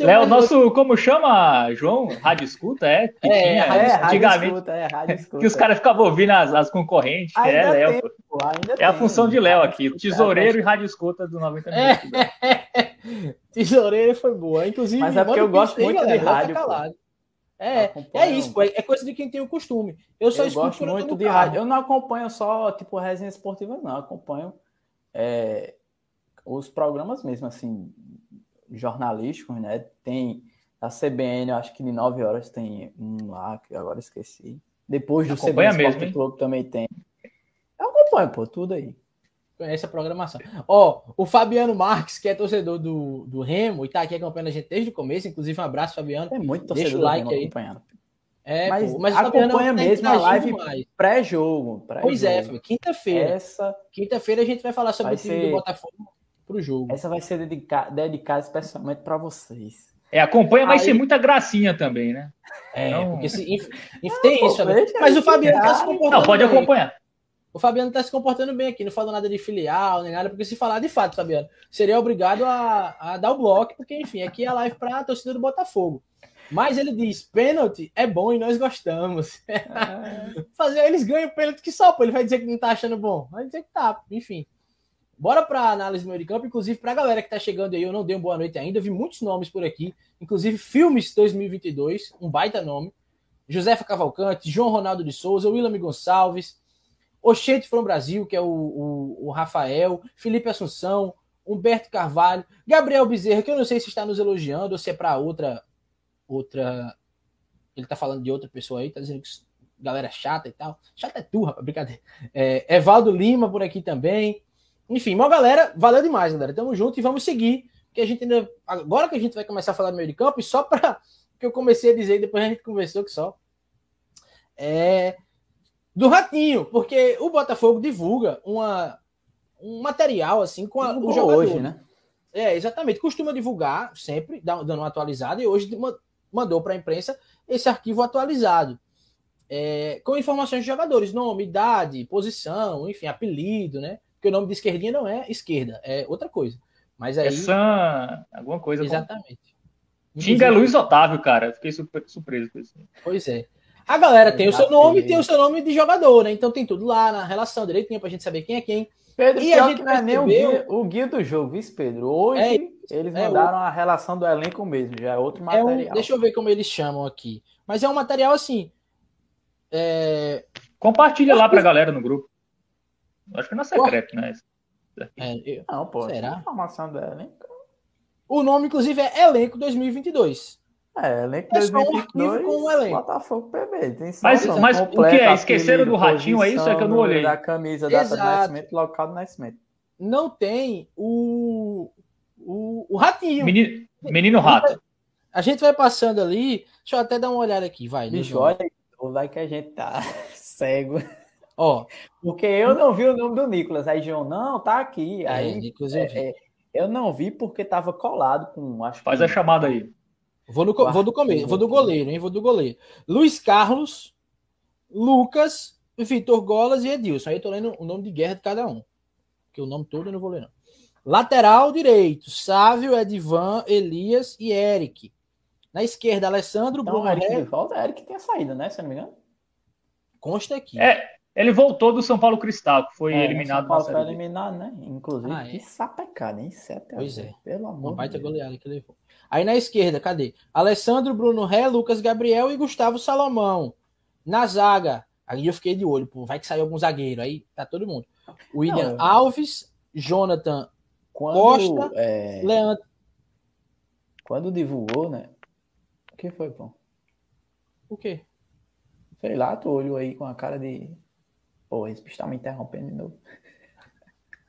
Léo, nosso, como chama, João? Rádio Escuta, é? Que é, tinha, é, antigamente. Escuta, é, rádio escuta. Que os caras ficavam ouvindo as, as concorrentes. Ainda é, Léo. Tem, pô, é tem. a função de Léo aqui, tesoureiro e rádio escuta do 90 minutos. É. (laughs) tesoureiro foi boa. Inclusive, Mas é porque eu gosto muito galera, de rádio. É, é isso, pô, é coisa de quem tem o costume. Eu só eu gosto muito de carro. rádio. Eu não acompanho só, tipo, resenha esportiva, não. Eu acompanho é, os programas mesmo, assim, jornalísticos, né? Tem a CBN, eu acho que de 9 horas tem um lá, que agora esqueci. Depois do Acompanha CBN mesmo, Globo também tem. Eu acompanho, pô, tudo aí. Conhece a programação. Ó, o Fabiano Marques, que é torcedor do, do Remo e tá aqui acompanhando a gente desde o começo, inclusive um abraço, Fabiano. É muito torcedor Deixa o like aí. acompanhando. É, mas, pô, mas acompanha mesmo a live pré-jogo. Pré pois é, quinta-feira. Essa... Quinta-feira a gente vai falar sobre vai o time ser... do Botafogo pro jogo. Essa vai ser dedicada, dedicada especialmente para vocês. É, acompanha, mas Aí... ser muita gracinha também, né? É, então... porque se, (laughs) if, if, tem isso. Mas o Fabiano tá se comportando. Não, pode acompanhar. O Fabiano tá se comportando bem aqui, não falou nada de filial, nem nada, porque se falar de fato, Fabiano, seria obrigado a, a dar o bloco, porque, enfim, aqui é a live para a torcida do Botafogo. Mas ele diz: pênalti é bom e nós gostamos. É. (laughs) Fazer eles ganham pênalti que só, pô. Ele vai dizer que não tá achando bom. Vai dizer que tá, enfim. Bora para análise do meio de campo, inclusive para a galera que está chegando aí, eu não dei uma boa noite ainda, vi muitos nomes por aqui, inclusive Filmes 2022, um baita nome, Josefa Cavalcante, João Ronaldo de Souza, William Gonçalves, Oxente From Brasil, que é o, o, o, Rafael, Felipe Assunção, Humberto Carvalho, Gabriel Bezerra, que eu não sei se está nos elogiando ou se é para outra, outra, ele está falando de outra pessoa aí, está dizendo que galera chata e tal, chata é tu, rapaz, brincadeira, é, Evaldo Lima por aqui também, enfim, uma galera, valeu demais, galera. Tamo junto e vamos seguir. Que a gente ainda. Agora que a gente vai começar a falar do meio de campo, e só para que eu comecei a dizer, depois a gente conversou que só. É. Do Ratinho, porque o Botafogo divulga uma, um material assim com a, o jogador. hoje, né? É, exatamente. Costuma divulgar sempre, dando uma atualizada, e hoje mandou para a imprensa esse arquivo atualizado. É, com informações de jogadores, nome, idade, posição, enfim, apelido, né? Porque o nome de esquerdinha não é esquerda, é outra coisa. Mas aí. Essa. Alguma coisa. Exatamente. Com... Tinga é Luiz Otávio, cara. Fiquei super, surpreso com isso. Pois é. A galera tem o seu nome e tem o seu nome de jogador, né? Então tem tudo lá na relação direitinho pra gente saber quem é quem. Pedro, e a gente não é nem o guia, o guia do jogo, viu, Pedro? Hoje é, eles é mandaram é o... a relação do elenco mesmo, já é outro material. É um, deixa eu ver como eles chamam aqui. Mas é um material assim. É... Compartilha lá pra galera no grupo. Acho que não é secreto, né? É, eu... Não, pô. Será? Informação do elenco. O nome, inclusive, é Elenco 2022. É, elenco é 2022 com o elenco. Botafogo PB. Tem mas mas o que é? Esqueceram do Ratinho, é isso? É que eu não olhei. Da camisa, data Exato. do nascimento, local do nascimento. Não tem o, o, o Ratinho. Menino, menino Rato. A gente vai passando ali. Deixa eu até dar uma olhada aqui, vai. Bicho, olha, vai que a gente tá (laughs) cego. Ó, porque eu não vi o nome do Nicolas. Aí, João, não, tá aqui. É, aí, Nicolas eu, é, é, eu não vi porque tava colado com. Acho Faz que... a chamada aí. Vou, no, vou do começo, vou do goleiro, hein? Vou do goleiro. Luiz Carlos, Lucas, Vitor Golas e Edilson. Aí eu tô lendo o nome de guerra de cada um. Que o nome todo eu não vou ler, não. Lateral direito: Sávio, Edivan, Elias e Eric. Na esquerda, Alessandro, então, Bruno. Eric, Eric tem a saída, né? Se eu não me engano. Consta aqui. É, ele voltou do São Paulo Cristal, que foi é, eliminado São Paulo foi eliminado, né? Inclusive, ah, é. que sapecada, hein? Sete pois é. Pelo amor Uma baita goleada que levou. Aí na esquerda, cadê? Alessandro, Bruno Ré, Lucas Gabriel e Gustavo Salomão. Na zaga, aí eu fiquei de olho, pô, vai que sair algum zagueiro. Aí tá todo mundo. William Não, Alves, Jonathan quando, Costa, é... Leandro. Quando divulgou, né? O que foi, pô? O quê? Sei lá, tu olhou aí com a cara de Pô, esse bicho tá me interrompendo de novo.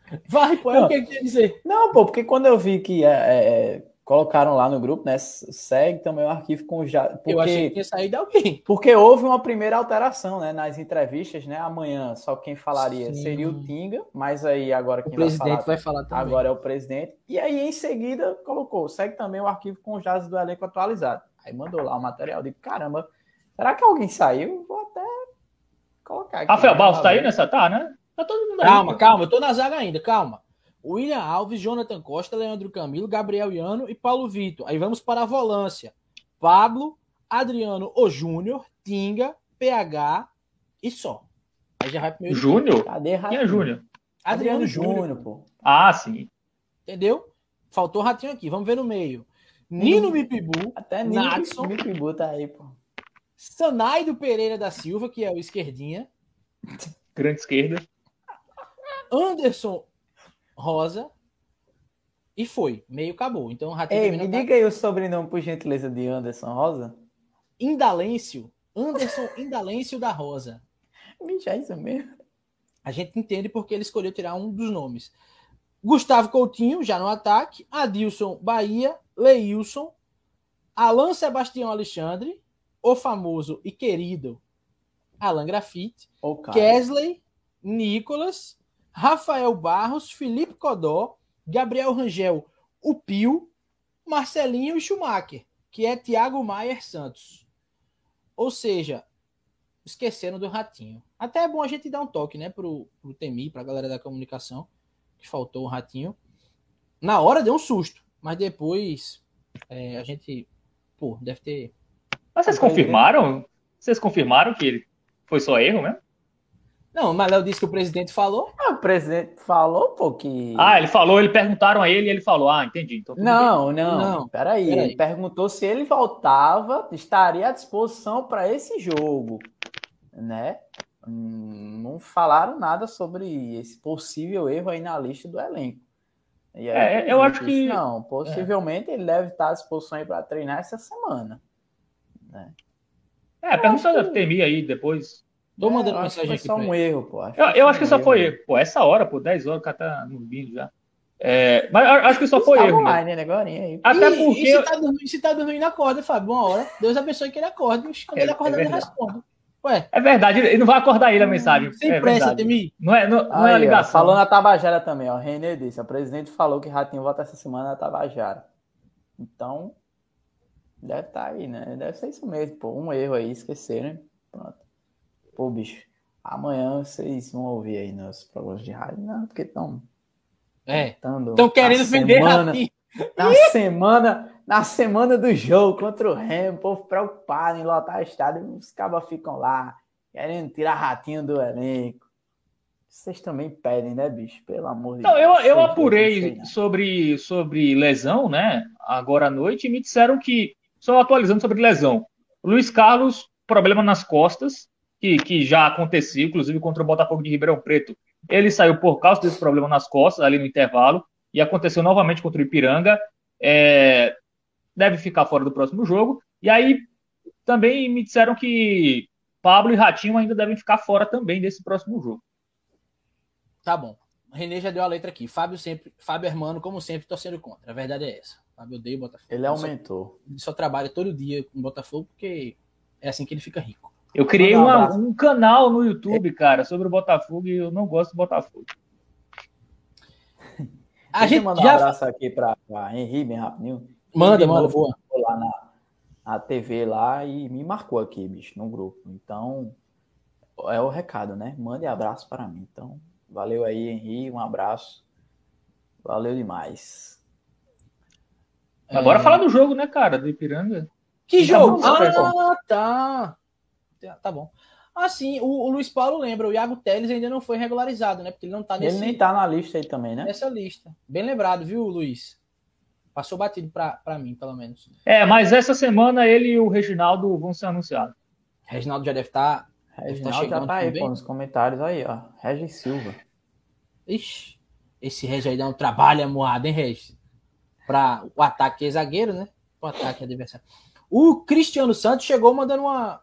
(laughs) Vai, pô, é o que quer dizer? Não, pô, porque quando eu vi que é, é, é, colocaram lá no grupo, né? Segue também o arquivo com já. Porque, eu achei que tinha saído alguém. Porque houve uma primeira alteração, né? Nas entrevistas, né? Amanhã só quem falaria Sim. seria o Tinga, mas aí agora quem o presidente vai falar, vai falar também. Agora é o presidente. E aí em seguida colocou, segue também o arquivo com os dados do elenco atualizado. Aí mandou lá o material. de caramba, será que alguém saiu? Vou até colocar aqui. Rafael né? Barros tá aí nessa, tá, né? Tá todo mundo aí. Calma, calma, eu tô na zaga ainda, calma. William Alves, Jonathan Costa, Leandro Camilo, Gabriel Iano e Paulo Vitor. Aí vamos para a volância. Pablo, Adriano O Júnior, Tinga, PH e só. Aí já vai pro meio. Júnior? Cadê Quem é Júnior? Adriano, Adriano Júnior, pô. Ah, sim. Entendeu? Faltou ratinho aqui. Vamos ver no meio. Nino Mipibu. Até Nino Natson, Mipibu tá aí, pô. Sanaido Pereira da Silva, que é o esquerdinha. Grande esquerda. Anderson Rosa. E foi. Meio acabou. Então, Ratinho Ei, me tá... diga aí o sobrenome, por gentileza, de Anderson Rosa. Indalêncio. Anderson Indalêncio da Rosa. Bicho, é isso mesmo. A gente entende porque ele escolheu tirar um dos nomes. Gustavo Coutinho, já no ataque. Adilson Bahia. Leilson. Alan Sebastião Alexandre. O famoso e querido Alan Grafite. Oh, Kesley. Nicolas. Rafael Barros. Felipe Codó. Gabriel Rangel. O Pio. Marcelinho e Schumacher. Que é Thiago Maier Santos. Ou seja, esqueceram do Ratinho. Até é bom a gente dar um toque, né, pro, pro Temi, pra galera da comunicação, que faltou o Ratinho. Na hora deu um susto, mas depois é, a gente, pô, deve ter. Mas vocês confirmaram? Vocês confirmaram que ele foi só erro mesmo? Não, mas Léo disse que o presidente falou. Ah, o presidente falou, pô, que. Ah, ele falou, ele perguntaram a ele e ele falou. Ah, entendi. Então, não, não, não. Peraí, peraí. Ele perguntou se ele voltava, estaria à disposição para esse jogo, né? Hum, não falaram nada sobre esse possível erro aí na lista do elenco. Aí, é, eu acho que. Não, possivelmente é. ele deve estar à disposição aí para treinar essa semana. Né? É, pergunta da TMI aí depois. Tô mandando é, mensagem aqui. Foi só um erro, pô. Acho eu, eu acho que só foi erro. Pô, essa hora, pô, 10 horas, o cara tá no vídeo já. É, mas acho que só foi erro. Online, né? Agora, aí. Até e, porque. E se, tá dormindo, se tá dormindo, acorda, Fábio. Uma hora. Deus abençoe que ele acorde. Quando é, ele acordar, é ele responde. Ué. É verdade, ele não vai acordar ele a mensagem. Sem é pressa, Temi. Não é, não, não aí, é a ligação. Ó, falou na Tabajara também, ó. Renê disse. O presidente falou que Ratinho volta essa semana na Tabajara. Então, deve estar tá aí, né? Deve ser isso mesmo, pô. Um erro aí, esqueceram. Né? Pronto. Pô, bicho. Amanhã vocês vão ouvir aí nos programas de rádio, não, porque estão. É. Estão querendo vender semana, Na semana, na semana do jogo contra o Remo, o povo preocupado em lotar o estádio, os cabas ficam lá, querendo tirar ratinho do elenco. Vocês também pedem, né, bicho? Pelo amor de Deus. Eu, eu apurei sobre, sobre lesão, né? Agora à noite, e me disseram que, só atualizando sobre lesão, Luiz Carlos, problema nas costas, que, que já acontecia, inclusive contra o Botafogo de Ribeirão Preto. Ele saiu por causa desse problema nas costas, ali no intervalo, e aconteceu novamente contra o Ipiranga. É, deve ficar fora do próximo jogo. E aí também me disseram que Pablo e Ratinho ainda devem ficar fora também desse próximo jogo. Tá bom. Renê já deu a letra aqui. Fábio sempre, Fábio Hermano, como sempre, torcendo contra. A verdade é essa. Fábio odeia o Botafogo. Ele aumentou. Ele só, só trabalha todo dia com o Botafogo porque é assim que ele fica rico. Eu criei uma, um canal no YouTube, cara, sobre o Botafogo e eu não gosto do Botafogo. A gente mandar já... um abraço aqui para Henri, bem rapidinho. Manda, manda, boa. Lá na, na TV lá e me marcou aqui, bicho, no grupo. Então, é o recado, né? Mande abraço para mim. Então, valeu aí, Henri, um abraço. Valeu demais. Agora é... falar do jogo, né, cara, do Ipiranga. Que jogo? Ah, tá. Tá bom. Assim, o, o, Luiz Paulo lembra, o Iago Teles ainda não foi regularizado, né? Porque ele não tá nesse. Ele nem tá na lista aí também, né? Nessa lista. Bem lembrado, viu, Luiz? Passou batido para mim, pelo menos. É, mas essa semana ele e o Reginaldo vão ser anunciados. Reginaldo já deve estar. Tá, Reginaldo deve tá já tá aí, pô, nos comentários aí, ó. Regis Silva. Ixi, esse Regis aí dá um trabalho amoado, hein, Regis? Para o ataque é zagueiro, né? O ataque adversário. O Cristiano Santos chegou mandando uma,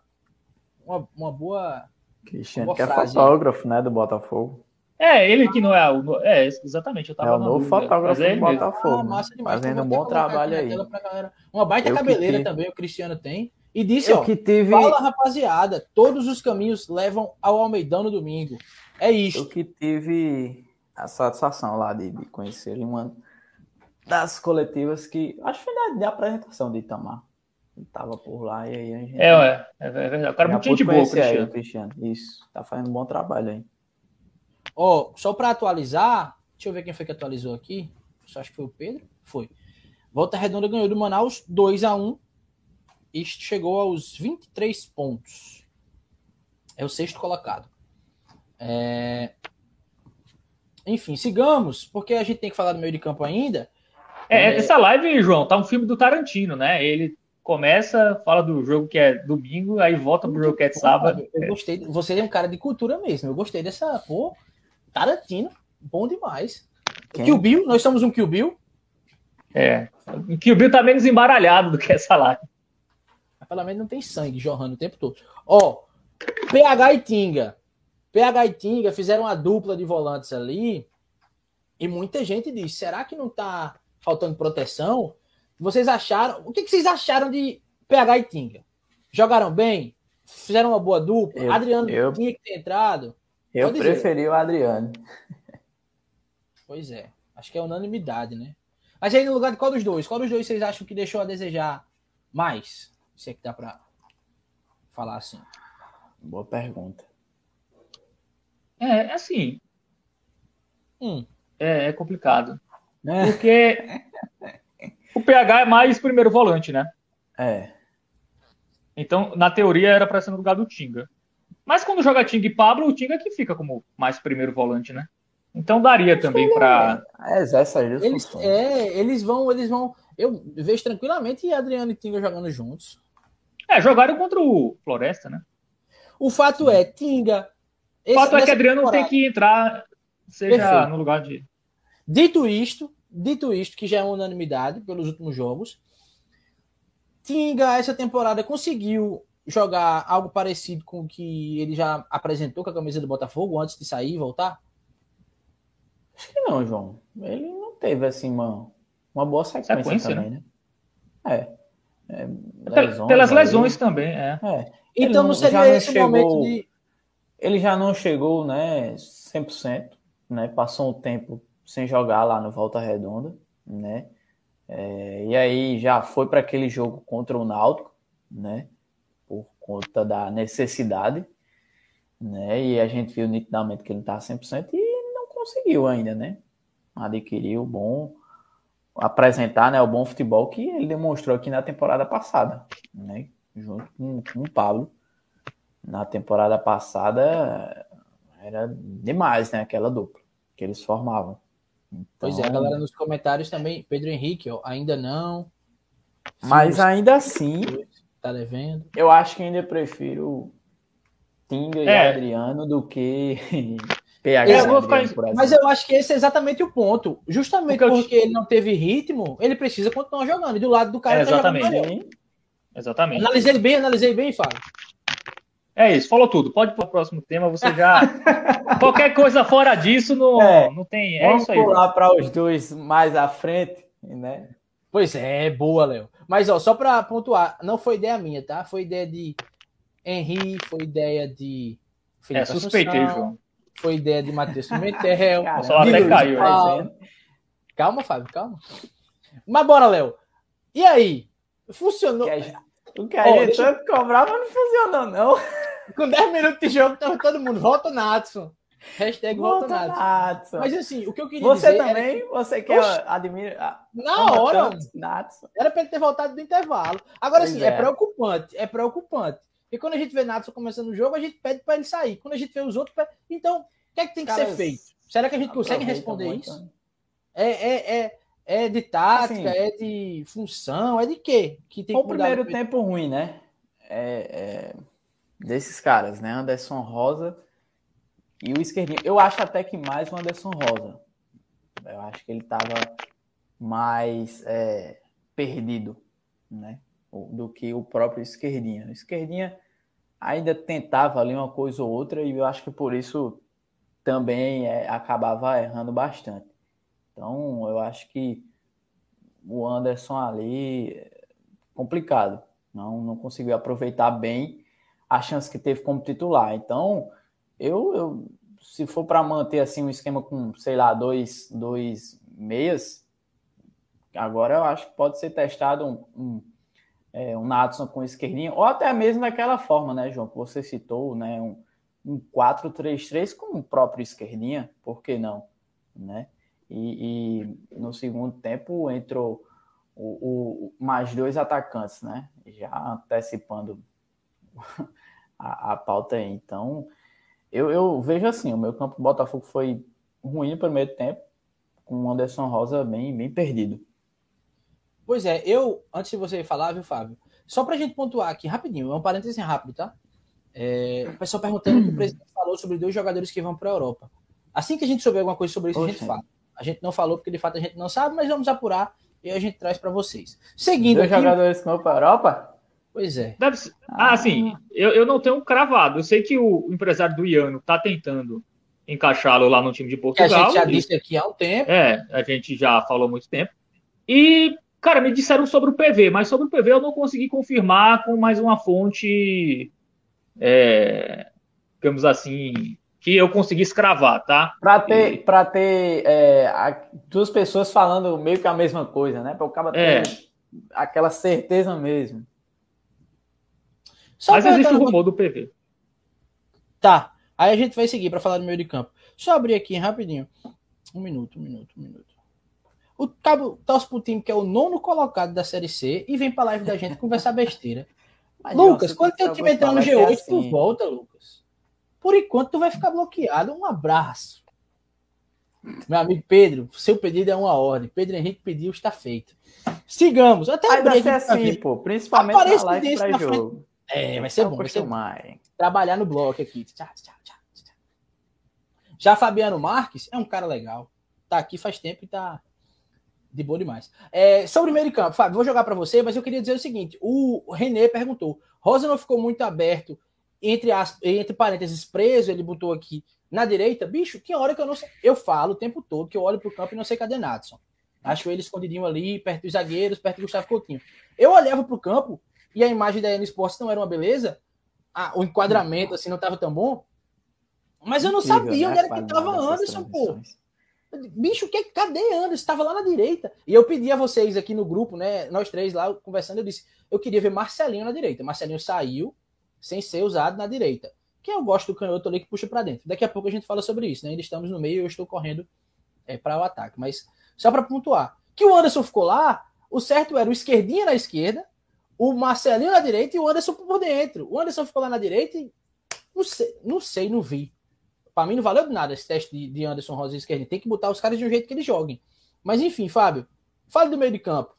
uma, uma boa. Cristiano, que é fotógrafo, né, do Botafogo. É, ele que não é o. É, exatamente. Eu tava é o novo fotógrafo do Botafogo. Ah, massa demais. Fazendo um bom trabalho aí. Uma baita eu cabeleira também o Cristiano tem. E disse, eu ó, que tive... fala rapaziada, todos os caminhos levam ao Almeidão no domingo. É isso. Eu que tive a satisfação lá de, de conhecer ele uma das coletivas que. Acho que foi da, da apresentação de Itamar. Ele tava por lá e aí a gente. É, é, é verdade. O cara é muito gente boa, Cristiano. Aí, Cristiano. Isso, tá fazendo um bom trabalho aí. Ó, oh, só para atualizar, Deixa eu ver quem foi que atualizou aqui. Só acho que foi o Pedro. Foi. Volta Redonda ganhou do Manaus 2 a 1 e chegou aos 23 pontos. É o sexto colocado. É... Enfim, sigamos, porque a gente tem que falar do meio de campo ainda. É, é... Essa live, João, tá um filme do Tarantino, né? Ele começa, fala do jogo que é domingo, aí volta pro jogo que é de sábado. Eu gostei. Você é um cara de cultura mesmo. Eu gostei dessa. Pô, Tarantino, bom demais. Quem? Kill Bill, nós somos um Kill Bill. É. O Kill Bill tá menos embaralhado do que essa live. Mas pelo menos não tem sangue jorrando o tempo todo. Ó, PH e Tinga. PH e Tinga fizeram uma dupla de volantes ali. E muita gente diz: será que não tá faltando proteção? Vocês acharam. O que, que vocês acharam de PH e Tinga? Jogaram bem? Fizeram uma boa dupla? Eu, Adriano eu, tinha que ter entrado? Eu preferi o Adriano. (laughs) Pois é. Acho que é unanimidade, né? Mas aí no lugar de qual dos dois? Qual dos dois vocês acham que deixou a desejar mais? Se é que dá pra falar assim. Boa pergunta. É, assim. Hum. É, é complicado. É. Porque o PH é mais primeiro volante, né? É. Então, na teoria, era para ser no lugar do Tinga. Mas quando joga Tinga e Pablo, o Tinga é que fica como mais primeiro volante, né? Então daria também para. É, as eles, é, eles vão, eles vão. Eu vejo tranquilamente Adriano e Tinga jogando juntos. É, jogaram contra o Floresta, né? O fato é, Tinga. O fato é que Adriano temporada... tem que entrar, seja Perfeito. no lugar de. Dito isto, dito isto, que já é uma unanimidade pelos últimos jogos, Tinga, essa temporada, conseguiu jogar algo parecido com o que ele já apresentou com a camisa do Botafogo antes de sair e voltar? Acho que não, João. Ele não teve assim uma, uma boa sequência, sequência também, né? né? É. é lesões, Pelas lesões aí. também, é. é. Então não, não seria não esse chegou, momento de. Ele já não chegou, né, 100%, né? Passou um tempo sem jogar lá no Volta Redonda, né? É, e aí já foi para aquele jogo contra o Náutico, né? Por conta da necessidade, né? E a gente viu nitidamente que ele tá 100% e não conseguiu ainda, né? Adquirir o bom apresentar, né, o bom futebol que ele demonstrou aqui na temporada passada, né? junto com, com o Pablo. Na temporada passada era demais, né? Aquela dupla que eles formavam. Então... Pois é, a galera nos comentários também, Pedro Henrique, ó, ainda não. Mas ainda assim. Tá devendo. Eu acho que ainda prefiro Tinga e é. Adriano do que (laughs) PH. Eu ficar... Mas eu acho que esse é exatamente o ponto. Justamente porque, porque ele não teve ritmo, ele precisa continuar jogando. E do lado do cara é, tá exatamente. Exatamente. Analisei bem, analisei bem, Fábio. É isso, falou tudo. Pode ir para o próximo tema, você já. (laughs) Qualquer coisa fora disso não, é, não tem. É vamos isso aí. pular para os dois mais à frente, né? Pois é, boa, Léo. Mas ó, só para pontuar, não foi ideia minha, tá? Foi ideia de Henri, foi ideia de. Felipe é, suspeitei, Assunção, João. Foi ideia de Matheus Pimentel. (laughs) Só até caiu. Né? Calma, Fábio, calma. Mas bora, Léo. E aí? Funcionou. O que a oh, gente tanto cobrava não funcionou, não. Com 10 minutos de jogo, tava todo mundo. Volta Natson. Hashtag volta, volta Natson. Natson. Mas assim, o que eu queria você dizer. Você também? Que... Você que admira. Na hora. Natson. Era para ele ter voltado do intervalo. Agora, pois assim, é. é. preocupante. É preocupante. Porque quando a gente vê Natson começando o jogo, a gente pede para ele sair. Quando a gente vê os outros. Então, o que é que tem que ser feito? Será que a gente consegue responder muito, isso? Né? É, é, é, é de tática, assim, é de função, é de quê? Que tem o primeiro tempo ruim, né? É, é, desses caras, né? Anderson Rosa e o esquerdinho. Eu acho até que mais o Anderson Rosa. Eu acho que ele estava mais é, perdido, né? Do que o próprio esquerdinha. O esquerdinha ainda tentava ali uma coisa ou outra e eu acho que por isso também é, acabava errando bastante. Então, eu acho que o Anderson ali complicado, não, não conseguiu aproveitar bem a chance que teve como titular. Então, eu, eu se for para manter assim um esquema com, sei lá, dois, dois meias, agora eu acho que pode ser testado um, um, é, um Natson com esquerdinha, ou até mesmo daquela forma, né, João, que você citou, né, um, um 4-3-3 com o próprio esquerdinha, por que não, né? E, e no segundo tempo entrou o, o, mais dois atacantes, né? Já antecipando (laughs) a, a pauta aí. Então, eu, eu vejo assim, o meu campo Botafogo foi ruim no primeiro tempo, com o Anderson Rosa bem, bem perdido. Pois é, eu, antes de você falar, viu, Fábio? Só pra gente pontuar aqui, rapidinho, é um parênteses rápido, tá? É, o pessoal perguntando o que o presidente falou sobre dois jogadores que vão para a Europa. Assim que a gente souber alguma coisa sobre isso, Oxe. a gente fala. A gente não falou porque de fato a gente não sabe, mas vamos apurar e a gente traz para vocês. Seguindo dois aqui, jogadores que vão para a Europa? Pois é. Deve ser... Ah, assim, eu, eu não tenho cravado. Eu sei que o empresário do Iano está tentando encaixá-lo lá no time de Portugal. Que a gente já disse aqui há um tempo. É, a gente já falou há muito tempo. E, cara, me disseram sobre o PV, mas sobre o PV eu não consegui confirmar com mais uma fonte, é, digamos assim, que eu consegui escravar, tá? Para ter, e... pra ter é, duas pessoas falando meio que a mesma coisa, né? Para o cara ter é. aquela certeza mesmo. Só Mas existe o rumor do PV. Tá. Aí a gente vai seguir para falar do meio de campo. Só abrir aqui rapidinho. Um minuto, um minuto, um minuto. O Cabo torce pro time que é o nono colocado da Série C e vem pra live da gente (laughs) conversar besteira. Mas, Lucas, quando teu time entrar no G8, assim. tu volta, Lucas. Por enquanto, tu vai ficar bloqueado. Um abraço. Meu amigo Pedro, seu pedido é uma ordem. Pedro Henrique pediu, está feito. Sigamos. Até vai ser assim, pô. Principalmente Aparece na live pra jogo. Frente. É, vai ser bom. Vai ser mais. Trabalhar no bloco aqui. Tchau, tchau, tchau, tchau. Já Fabiano Marques é um cara legal. Tá aqui faz tempo e tá de boa demais. É, sobre o meio de campo, Fábio, vou jogar para você, mas eu queria dizer o seguinte: o René perguntou. Rosa não ficou muito aberto entre, as, entre parênteses, preso, ele botou aqui na direita, bicho, tinha hora que eu não sei. Eu falo o tempo todo que eu olho pro campo e não sei cadê Natson. Acho ele escondidinho ali, perto dos zagueiros, perto do Gustavo Coutinho. Eu olhava pro campo e a imagem da N Sports não era uma beleza, ah, o enquadramento assim não tava tão bom, mas eu não Incrível, sabia né? onde era que tava Anderson, pô. Bicho, que, cadê Anderson? Estava lá na direita. E eu pedi a vocês aqui no grupo, né? Nós três lá conversando, eu disse: eu queria ver Marcelinho na direita. Marcelinho saiu, sem ser usado na direita. Que eu gosto do canhoto ali que puxa para dentro. Daqui a pouco a gente fala sobre isso, né? Ainda estamos no meio e eu estou correndo é, para o ataque. Mas só para pontuar: que o Anderson ficou lá, o certo era o esquerdinha na esquerda, o Marcelinho na direita e o Anderson por dentro. O Anderson ficou lá na direita e não sei, não, sei, não vi. Para mim não valeu nada esse teste de, de Anderson Rosa esquerda. Tem que botar os caras de um jeito que eles joguem. Mas enfim, Fábio, fale do meio de campo.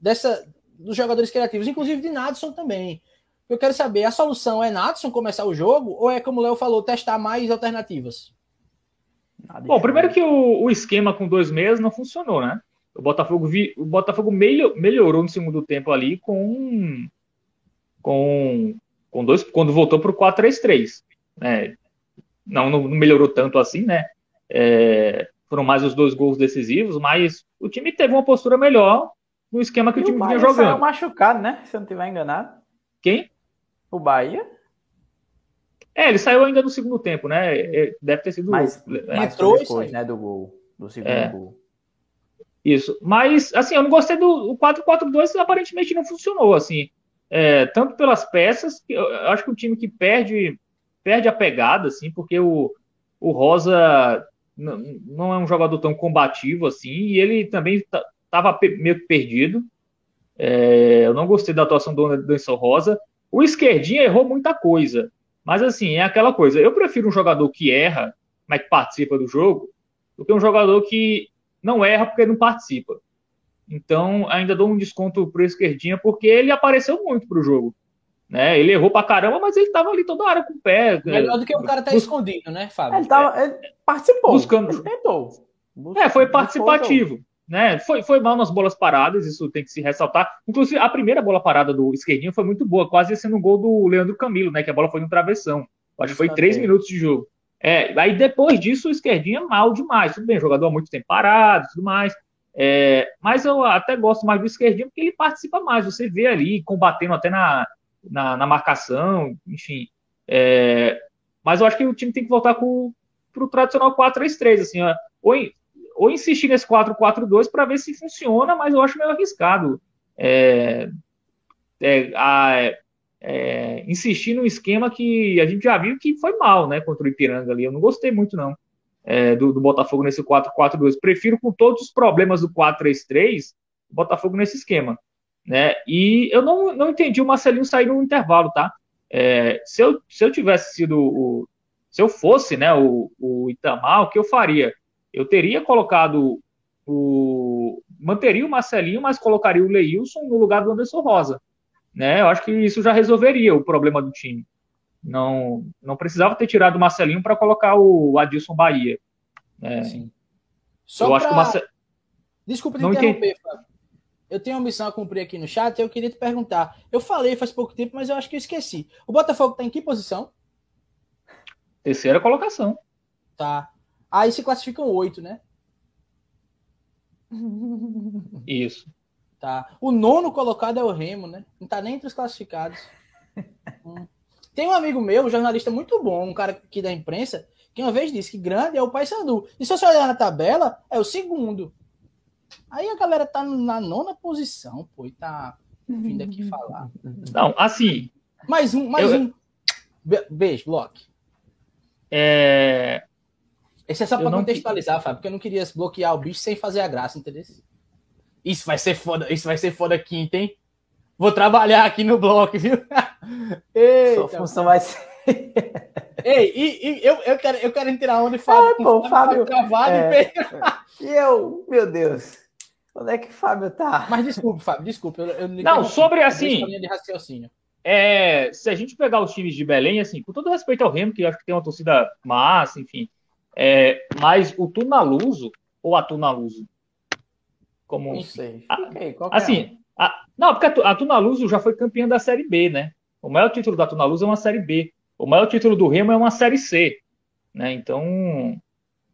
Dessa, dos jogadores criativos, inclusive de Nadson também. Eu quero saber, a solução é Natson começar o jogo ou é, como o Léo falou, testar mais alternativas? Bom, primeiro que o, o, esquema com dois meses não funcionou, né? O Botafogo, vi, o Botafogo melhor, melhorou no segundo tempo ali com, com, com dois, quando voltou para o 4-3-3. Né? Não, não, melhorou tanto assim, né? É, foram mais os dois gols decisivos, mas o time teve uma postura melhor no esquema que e o time vinha jogando. Saiu machucado, né? Se eu não estiver enganado. Quem? O Bahia? É, ele saiu ainda no segundo tempo, né? É, deve ter sido. Mas entrou depois, né? Do gol. Do segundo é. gol. Isso. Mas, assim, eu não gostei do 4-4-2, aparentemente não funcionou, assim. É, tanto pelas peças, que eu acho que um time que perde perde a pegada, assim, porque o, o Rosa não, não é um jogador tão combativo assim, e ele também estava meio que perdido. É, eu não gostei da atuação do Anderson Rosa. O esquerdinha errou muita coisa. Mas assim, é aquela coisa. Eu prefiro um jogador que erra, mas que participa do jogo, do que um jogador que não erra porque não participa. Então, ainda dou um desconto pro esquerdinha, porque ele apareceu muito pro jogo. Né? Ele errou pra caramba, mas ele tava ali toda hora com o pé. Melhor do que o cara tá escondido, né, Fábio? Ele, tava, ele participou. Buscando. Tentou. É, foi participativo né? Foi, foi mal nas bolas paradas, isso tem que se ressaltar. Inclusive, a primeira bola parada do esquerdinho foi muito boa, quase sendo um gol do Leandro Camilo, né? Que a bola foi no travessão. Acho que foi três minutos de jogo. É, aí depois disso, o esquerdinho é mal demais. Tudo bem, jogador há muito tempo parado tudo mais. É, mas eu até gosto mais do esquerdinho porque ele participa mais. Você vê ali combatendo até na, na, na marcação, enfim. É, mas eu acho que o time tem que voltar para o tradicional 4-3-3, assim, ó, ou ou insistir nesse 4-4-2 para ver se funciona, mas eu acho meio arriscado. É, é, a, é, insistir num esquema que a gente já viu que foi mal, né, contra o Ipiranga ali. Eu não gostei muito, não. é, do, do, Botafogo nesse 4-4-2. Prefiro com todos os problemas do 4-3-3, o Botafogo nesse esquema. Né? E eu não, não entendi o Marcelinho sair no intervalo, tá? É, se, eu, se eu tivesse sido o. Se eu fosse né, o, o Itamar, o que eu faria? Eu teria colocado o. Manteria o Marcelinho, mas colocaria o Leilson no lugar do Anderson Rosa. Né? Eu acho que isso já resolveria o problema do time. Não, não precisava ter tirado o Marcelinho para colocar o Adilson Bahia. É, Sim. Só eu pra... acho que o Marcelinho. Desculpa te não interromper, entendi. Fábio. Eu tenho uma missão a cumprir aqui no chat e eu queria te perguntar. Eu falei faz pouco tempo, mas eu acho que eu esqueci. O Botafogo está em que posição? Terceira colocação. Tá. Aí se classificam oito, né? Isso. Tá. O nono colocado é o Remo, né? Não tá nem entre os classificados. (laughs) hum. Tem um amigo meu, um jornalista muito bom, um cara aqui da imprensa, que uma vez disse que grande é o Paysandu. E se você olhar na tabela, é o segundo. Aí a galera tá na nona posição, pô, e tá vindo aqui falar. Não, assim. Mais um, mais eu... um. Beijo, Loki. É... Esse é só pra contextualizar, Fábio, porque eu não queria bloquear o bicho sem fazer a graça, entendeu? Isso vai ser foda, isso vai ser foda quinta, hein? Vou trabalhar aqui no bloco, viu? (laughs) Eita, Sua função vai ser. (laughs) Ei, e, e, eu, eu, quero, eu quero entrar onde Fábio. Ah, pô, Fábio. Cavalo é, e, eu, meu Deus. Onde é que o Fábio tá? Mas desculpe, Fábio, desculpe. Eu, eu não, sobre assim. De raciocínio. É, se a gente pegar os times de Belém, assim, com todo respeito ao Remo, que eu acho que tem uma torcida massa, enfim. É, mas o Tunaluso, ou a Tunaluso? Como. Não sei. Aí, assim, a, não, porque a, a Tunaluso já foi campeã da Série B, né? O maior título da Tunaluso é uma Série B. O maior título do Remo é uma Série C. Né? Então,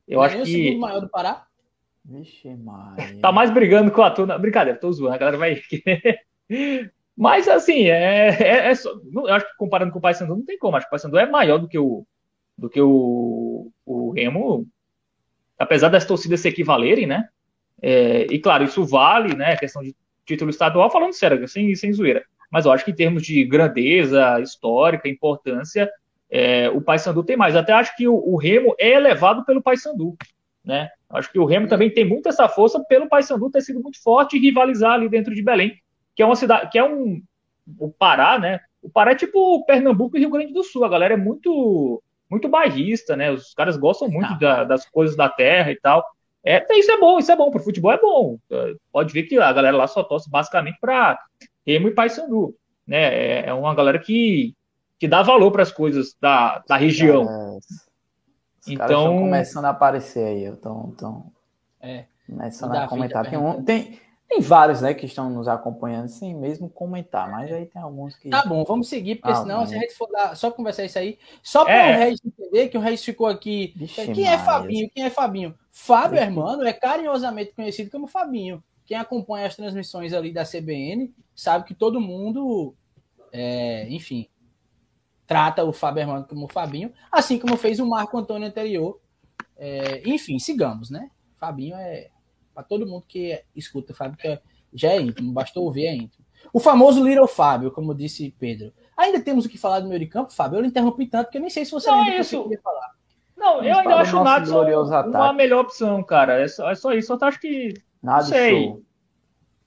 eu Não acho é que. o segundo maior do Pará? Vixe, Maria. Tá mais brigando com a Tuna. Brincadeira, tô zoando, a galera vai. (laughs) Mas, assim, é, é, é só... eu acho que comparando com o Paysandu não tem como. Acho que o Paysandu é maior do que o, do que o, o Remo, apesar das torcidas se equivalerem, né? É, e claro, isso vale, né? A questão de título estadual, falando sério, sem, sem zoeira. Mas eu acho que em termos de grandeza histórica, importância, é, o Paysandu tem mais. Até acho que o, o Remo é elevado pelo Paysandu, né? Acho que o Remo também tem muito essa força pelo Paysandu ter sido muito forte e rivalizar ali dentro de Belém, que é uma cidade, que é um o Pará, né? O Pará é tipo Pernambuco e Rio Grande do Sul. A galera é muito muito bairrista, né? Os caras gostam muito da, das coisas da terra e tal. É, isso é bom, isso é bom. Pro futebol é bom. Pode ver que a galera lá só torce basicamente para Remo e Paysandu. Né? É, é uma galera que, que dá valor para as coisas da, da região. Os então estão começando a aparecer aí. Então, então é, começando a comentar. Tem, um, tem, tem vários né, que estão nos acompanhando sem mesmo comentar, mas aí tem alguns que. Tá bom, vamos seguir, porque ah, senão, mas... se a gente for dar, só conversar isso aí, só para é. o Reis entender que o Reis ficou aqui. Vixe quem é Fabinho? Quem é Fabinho? Fábio, irmão, é carinhosamente conhecido como Fabinho. Quem acompanha as transmissões ali da CBN sabe que todo mundo, é, enfim, trata o Fábio Hermano como Fabinho, assim como fez o Marco Antônio anterior. É, enfim, sigamos, né? Fabinho é para todo mundo que escuta, Fábio que é, já é íntimo, bastou ouvir, é íntimo. O famoso Little Fábio, como disse Pedro. Ainda temos o que falar do meio de campo, Fábio. Eu não interrompi tanto, porque eu nem sei se você não, é isso. falar. Não, eu ainda acho o Natson uma melhor opção, cara. É só, é só isso. Eu acho que Nada sei. Show.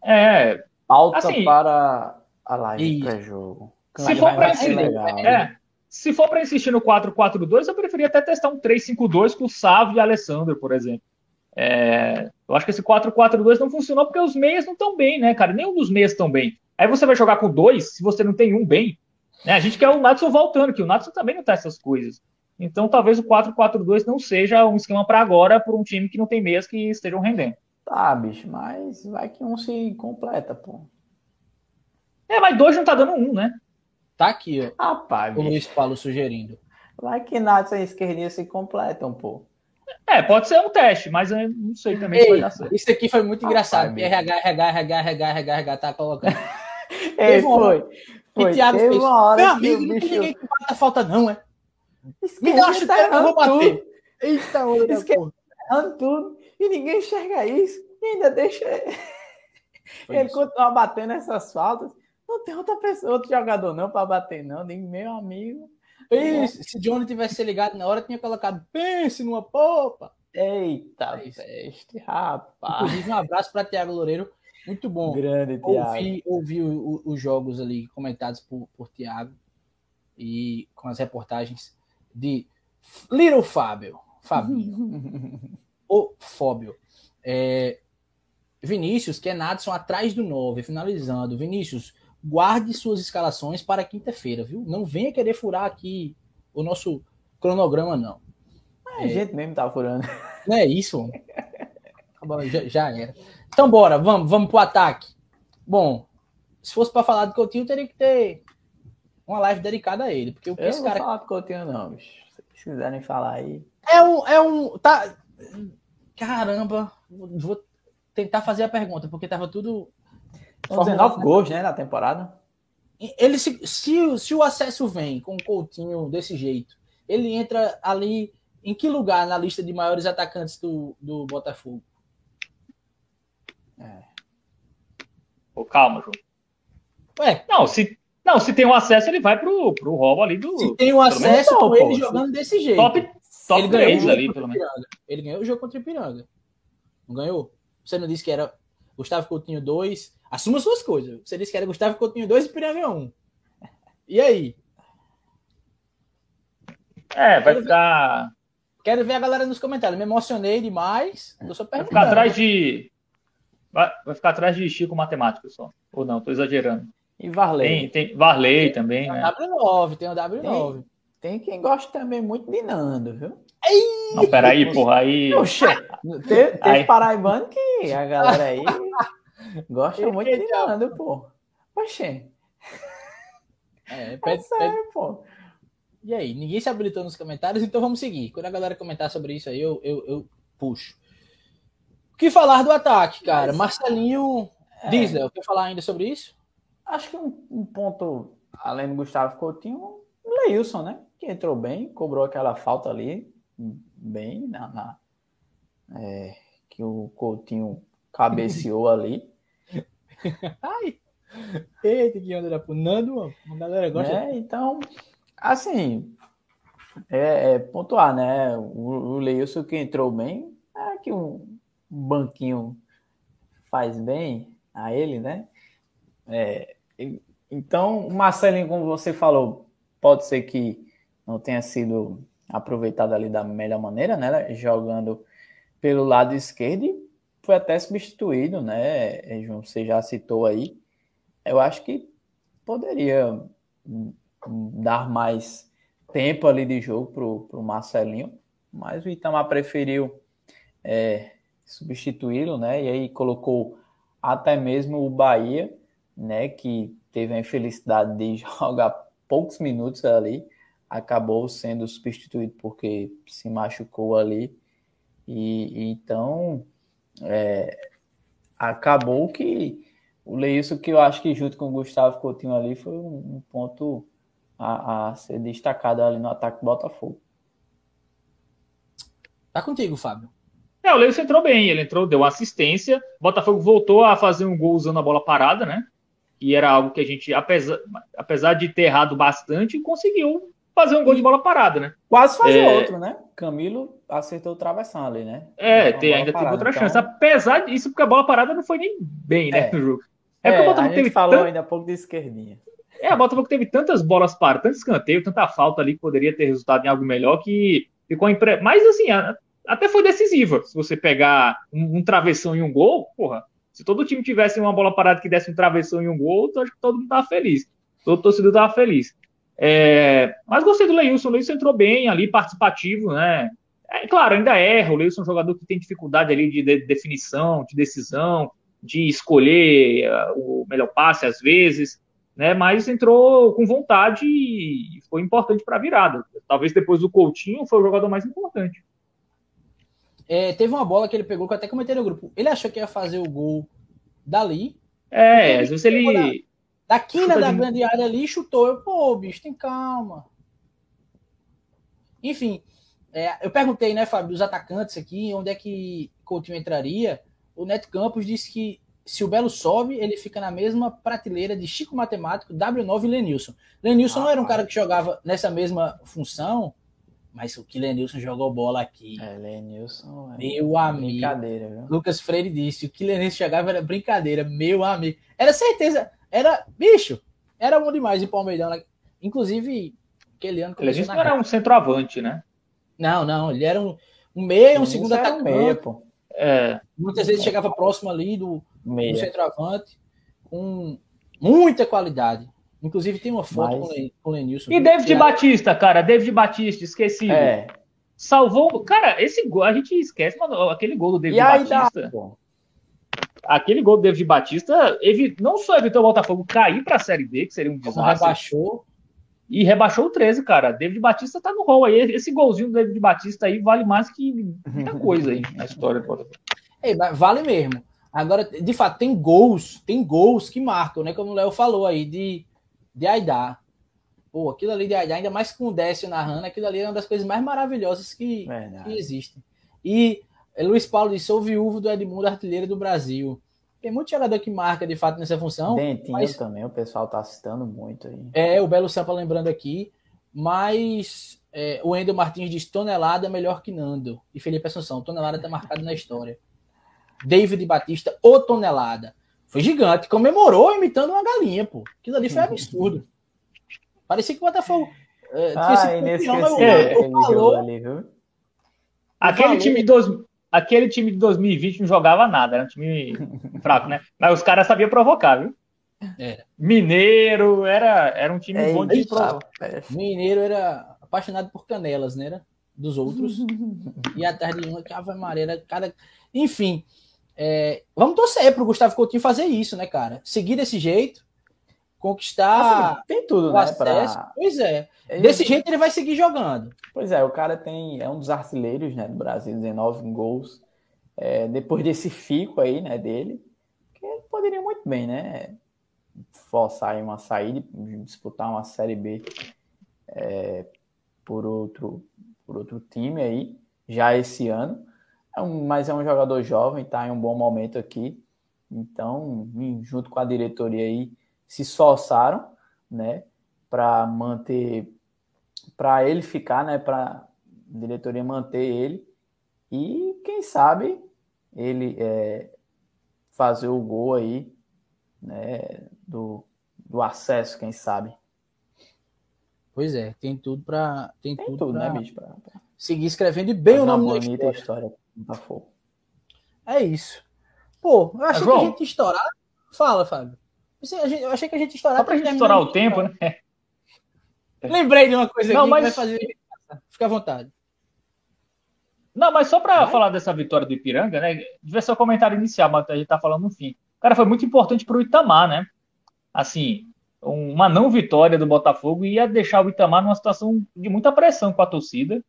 É. Pauta assim, para a live pré-jogo. Se for para insistir, é, se for para insistir no 4-4-2, eu preferia até testar um 3-5-2 com o Sávio e Alessandro, por exemplo. É, eu acho que esse 4-4-2 não funcionou porque os meias não estão bem, né, cara? Nenhum dos meias estão bem. Aí você vai jogar com dois se você não tem um bem. Né? A gente quer o Natson voltando, que o Natson também não tá essas coisas. Então talvez o 4-4-2 não seja um esquema para agora para um time que não tem meias que estejam rendendo. Tá, bicho, mas vai que um se completa, pô. É, mas dois não tá dando um, né? Tá aqui, ó. Rapaz, o Luiz Paulo sugerindo. Vai que Natson e esquerdinha se completam, pô. É, pode ser um teste, mas eu não sei também Ei, se vai dar certo. Isso aqui foi muito engraçado. RH, RH, RH, RH, RH, RH, tá colocando. (laughs) Ei, foi. foi. E Thiago fez. Uma hora Meu amigo, não bicho... tem ninguém que bata falta, não, é? Me dá uma chuteira que eu vou bater. Eita, olha, Esquerrando tudo e ninguém enxerga isso. E ainda deixa (laughs) ele continuar batendo essas faltas. Não tem outra pessoa, outro jogador não para bater, não. Nem meu amigo. Pense, se Johnny tivesse ligado na hora, tinha colocado pense numa popa. Eita, é peste, rapaz. Inclusive, um abraço para Tiago Loureiro. Muito bom. Grande, Tiago. Ouvi, os jogos ali comentados por, por Tiago e com as reportagens de Little Fábio. Fabinho. (laughs) o Fóbio. É, Vinícius, que é Nadson atrás do 9, finalizando. Vinícius, guarde suas escalações para quinta-feira, viu? Não venha querer furar aqui o nosso cronograma, não. É, a gente mesmo tá furando. Não é isso, tá já, já era. Então, bora, vamos, vamos pro ataque. Bom, se fosse para falar do Coutinho, teria que ter uma live dedicada a ele. Porque o que eu esse cara. Não falar do Coutinho, não, bicho. Se quiserem falar aí. É um. É um tá... Caramba, vou tentar fazer a pergunta, porque tava tudo. 19 gols, né, na temporada. Ele se, se, se o acesso vem com o Coutinho desse jeito, ele entra ali em que lugar na lista de maiores atacantes do, do Botafogo? É. Pô, calma, João. Ué? Não, se, não, se tem um acesso, ele vai pro, pro roubo ali do. Se tem um acesso, com ele jogando desse jeito. Top, top ele 3 ali, pelo menos. Ele ganhou o jogo contra o Ipiranga. Não ganhou? Você não disse que era Gustavo Coutinho 2. Assuma suas coisas. Você disse que era Gustavo Coutinho 2 e Ipiranga 1. E aí? É, vai ficar. Quero ver a galera nos comentários. Me emocionei demais. Eu só vai ficar atrás de. Vai, vai, ficar atrás de Chico Matemático só. Ou não, tô exagerando. E Varley. Tem, tem Varley também, tem né? W9, tem o W9. Tem, tem quem gosta também muito de Nando, viu? Ei! Não, peraí, porra, aí. Poxa, teve, teve paraibano que a galera aí gosta muito de Nando, pô. Oxê. É, pede, é sério, pede... pô. E aí, ninguém se habilitou nos comentários, então vamos seguir. Quando a galera comentar sobre isso aí, eu, eu, eu puxo. O que falar do ataque, cara? Mas, Marcelinho é... Diesel, quer falar ainda sobre isso? Acho que um, um ponto, além do Gustavo Coutinho, o Leilson, né? Que entrou bem, cobrou aquela falta ali, bem na, na é, que o Coutinho cabeceou ali. Ai! Eita, que onda punando, mano. A galera gosta. É, então, assim, é, é, pontuar, né? O, o Leilson que entrou bem, é que um banquinho faz bem a ele, né? É, então, o Marcelinho, como você falou, pode ser que não tenha sido aproveitado ali da melhor maneira, né? Jogando pelo lado esquerdo foi até substituído, né? É, João, você já citou aí. Eu acho que poderia dar mais tempo ali de jogo para o Marcelinho, mas o Itamar preferiu é, substituí-lo, né? E aí colocou até mesmo o Bahia, né? Que teve a infelicidade de (laughs) jogar poucos minutos ali acabou sendo substituído porque se machucou ali. E, e então é, acabou que o Leilson, que eu acho que junto com o Gustavo Coutinho ali, foi um, ponto a, a, ser destacado ali no ataque do Botafogo. Tá contigo, Fábio. É, o Leilson entrou bem, ele entrou, deu assistência. O Botafogo voltou a fazer um gol usando a bola parada, né? E era algo que a gente, apesar, apesar de ter errado bastante, conseguiu fazer um gol de bola parada, né? Quase fazer é... outro, né? Camilo acertou o travessão ali, né? É, tem, ainda parada, teve outra então... chance. Apesar disso, porque a bola parada não foi nem bem, né, é. no jogo. É, é o Botafogo a gente teve falou tant... ainda há pouco de esquerdinha. É, a Botafogo teve tantas bolas paradas, tanto escanteio, tanta falta ali que poderia ter resultado em algo melhor que ficou impre... Mas assim, até foi decisiva. Se você pegar um, um travessão e um gol, porra, se todo time tivesse uma bola parada que desse um travessão e um gol, eu acho que todo mundo tava feliz. Todo torcedor tava feliz. É, mas gostei do Leilson, o Leilson entrou bem ali, participativo, né? É, claro, ainda erra, o Leilson é um jogador que tem dificuldade ali de, de definição, de decisão, de escolher uh, o melhor passe às vezes, né? Mas entrou com vontade e foi importante para a virada. Talvez depois do Coutinho foi o jogador mais importante. É, teve uma bola que ele pegou que eu até comentei no grupo. Ele achou que ia fazer o gol dali. É, às vezes ele da quina da grande área ali, chutou. Eu, pô, bicho, tem calma. Enfim, é, eu perguntei, né, Fábio, dos atacantes aqui, onde é que Coutinho entraria. O Neto Campos disse que se o Belo sobe, ele fica na mesma prateleira de Chico Matemático, W9 e Lenilson. Lenilson ah, não era um cara que jogava nessa mesma função, Mas o que Lenilson jogou bola aqui. É, Lenilson. É meu amigo. Brincadeira, viu? Lucas Freire disse: o que Lenilson jogava era brincadeira, meu amigo. Era certeza. Era. Bicho, era bom demais em Palmeirão. Né? Inclusive, aquele ano. Não era um centroavante, né? Não, não. Ele era um, um meio, um segundo atacante. Meia, pô. É. Muitas vezes chegava próximo ali do, do centroavante, com muita qualidade. Inclusive tem uma foto Mas... com o Lenilson. E David é... Batista, cara, David Batista, esqueci. É. Salvou. Cara, esse gol, a gente esquece, mano, aquele gol do David Batista. Dá, aquele gol do David Batista ele não só evitou o Botafogo cair para a Série B, que seria um desastre. Rebaixou. E rebaixou o 13, cara. David Batista tá no rol aí. Esse golzinho do David Batista aí vale mais que muita (laughs) coisa aí na história do Botafogo. É, vale mesmo. Agora, de fato, tem gols, tem gols que marcam, né? Como o Léo falou aí, de, de Aidar. Pô, aquilo ali de Aidar, ainda mais com o Décio narrando, aquilo ali é uma das coisas mais maravilhosas que, que existem. E Luiz Paulo disse: sou viúvo do Edmundo, artilheiro do Brasil. Tem muito jogador que marca de fato nessa função. Dentinho mas... também, o pessoal tá citando muito aí. É, o Belo Sampa lembrando aqui. Mas é, o Endo Martins diz: tonelada melhor que Nando. E Felipe Assunção: tonelada tá marcado na história. David Batista, o tonelada. Foi gigante, comemorou imitando uma galinha, pô. Aquilo ali foi absurdo. Parecia que o Botafogo. É, ah, inesquecível. Falou, ali, viu? Aquele time, de dois, aquele time de 2020 não jogava nada, era um time fraco, né? Mas os caras sabiam provocar, viu? Era. Mineiro, era, era um time é, bom de provocar. Mineiro era apaixonado por canelas, né? Era dos outros. e atrás de uma, que Ave Maria, era cada. Enfim, é, vamos torcer para o Gustavo Coutinho fazer isso, né, cara? Seguir desse jeito, conquistar. Assim, tem tudo, né? Pra... Pois é. Desse jeito ele vai seguir jogando. Pois é, o cara tem é um dos artilheiros né, do Brasil, 19 gols. É, depois desse fico aí, né, dele, que ele poderia muito bem, né? Forçar uma saída, disputar uma Série B é, por, outro, por outro time aí, já esse ano. É um, mas é um jogador jovem, tá em um bom momento aqui. Então, junto com a diretoria aí, se esforçaram, né, para manter, para ele ficar, né, para diretoria manter ele e quem sabe ele é, fazer o gol aí, né, do, do acesso, quem sabe. Pois é, tem tudo para tem, tem, tudo, tudo pra... né, bicho, pra, pra... seguir escrevendo bem o nome da história. história Botafogo. É isso. Pô, eu achei João, que a gente estourar. Fala, Fábio. Eu achei que a gente estourar. Só pra gente estourar o tempo, né? (laughs) Lembrei de uma coisa Não, aqui mas... que vai fazer. Fica à vontade. Não, mas só para falar dessa vitória do Ipiranga, né? Devia ser o comentário inicial, mas a gente tá falando no fim. Cara, foi muito importante para o Itamar, né? Assim, uma não vitória do Botafogo ia deixar o Itamar numa situação de muita pressão com a torcida,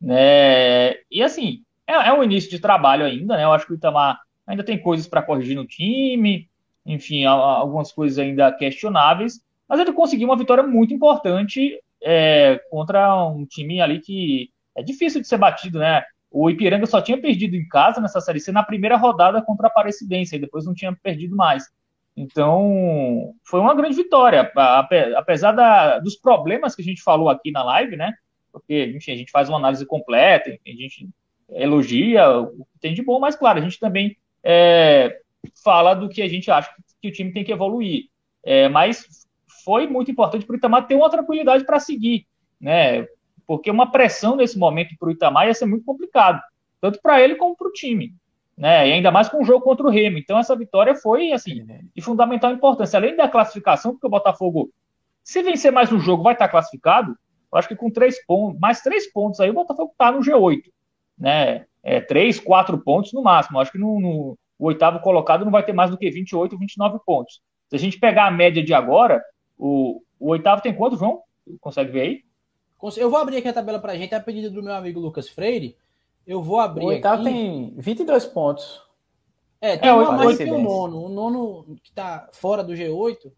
né? E assim, é, é um início de trabalho ainda, né? Eu acho que o Itamar ainda tem coisas para corrigir no time, enfim, algumas coisas ainda questionáveis, mas ele conseguiu uma vitória muito importante é, contra um time ali que é difícil de ser batido, né? O Ipiranga só tinha perdido em casa nessa Série C na primeira rodada contra a Aparecidense, e depois não tinha perdido mais. Então, foi uma grande vitória, apesar da, dos problemas que a gente falou aqui na live, né? Porque, enfim, a gente faz uma análise completa, a gente elogia o que tem de bom, mas, claro, a gente também é, fala do que a gente acha que o time tem que evoluir. É, mas foi muito importante para o Itamar ter uma tranquilidade para seguir, né? Porque uma pressão nesse momento para o Itamar ia ser muito complicado, tanto para ele como para o time, né? E ainda mais com o jogo contra o Remo. Então essa vitória foi assim de fundamental importância, além da classificação, porque o Botafogo, se vencer mais um jogo, vai estar classificado. Eu acho que com três pontos, mais três pontos aí, o Botafogo está no G8, né? É, três, quatro pontos no máximo. Eu acho que no, no o oitavo colocado não vai ter mais do que 28, 29 pontos. Se a gente pegar a média de agora, o, o oitavo tem quanto, João? Consegue ver aí? Eu vou abrir aqui a tabela para a gente, a pedido do meu amigo Lucas Freire. Eu vou abrir. O oitavo aqui. tem 22 pontos. É, tem é, uma mais que o nono. O nono que está fora do G8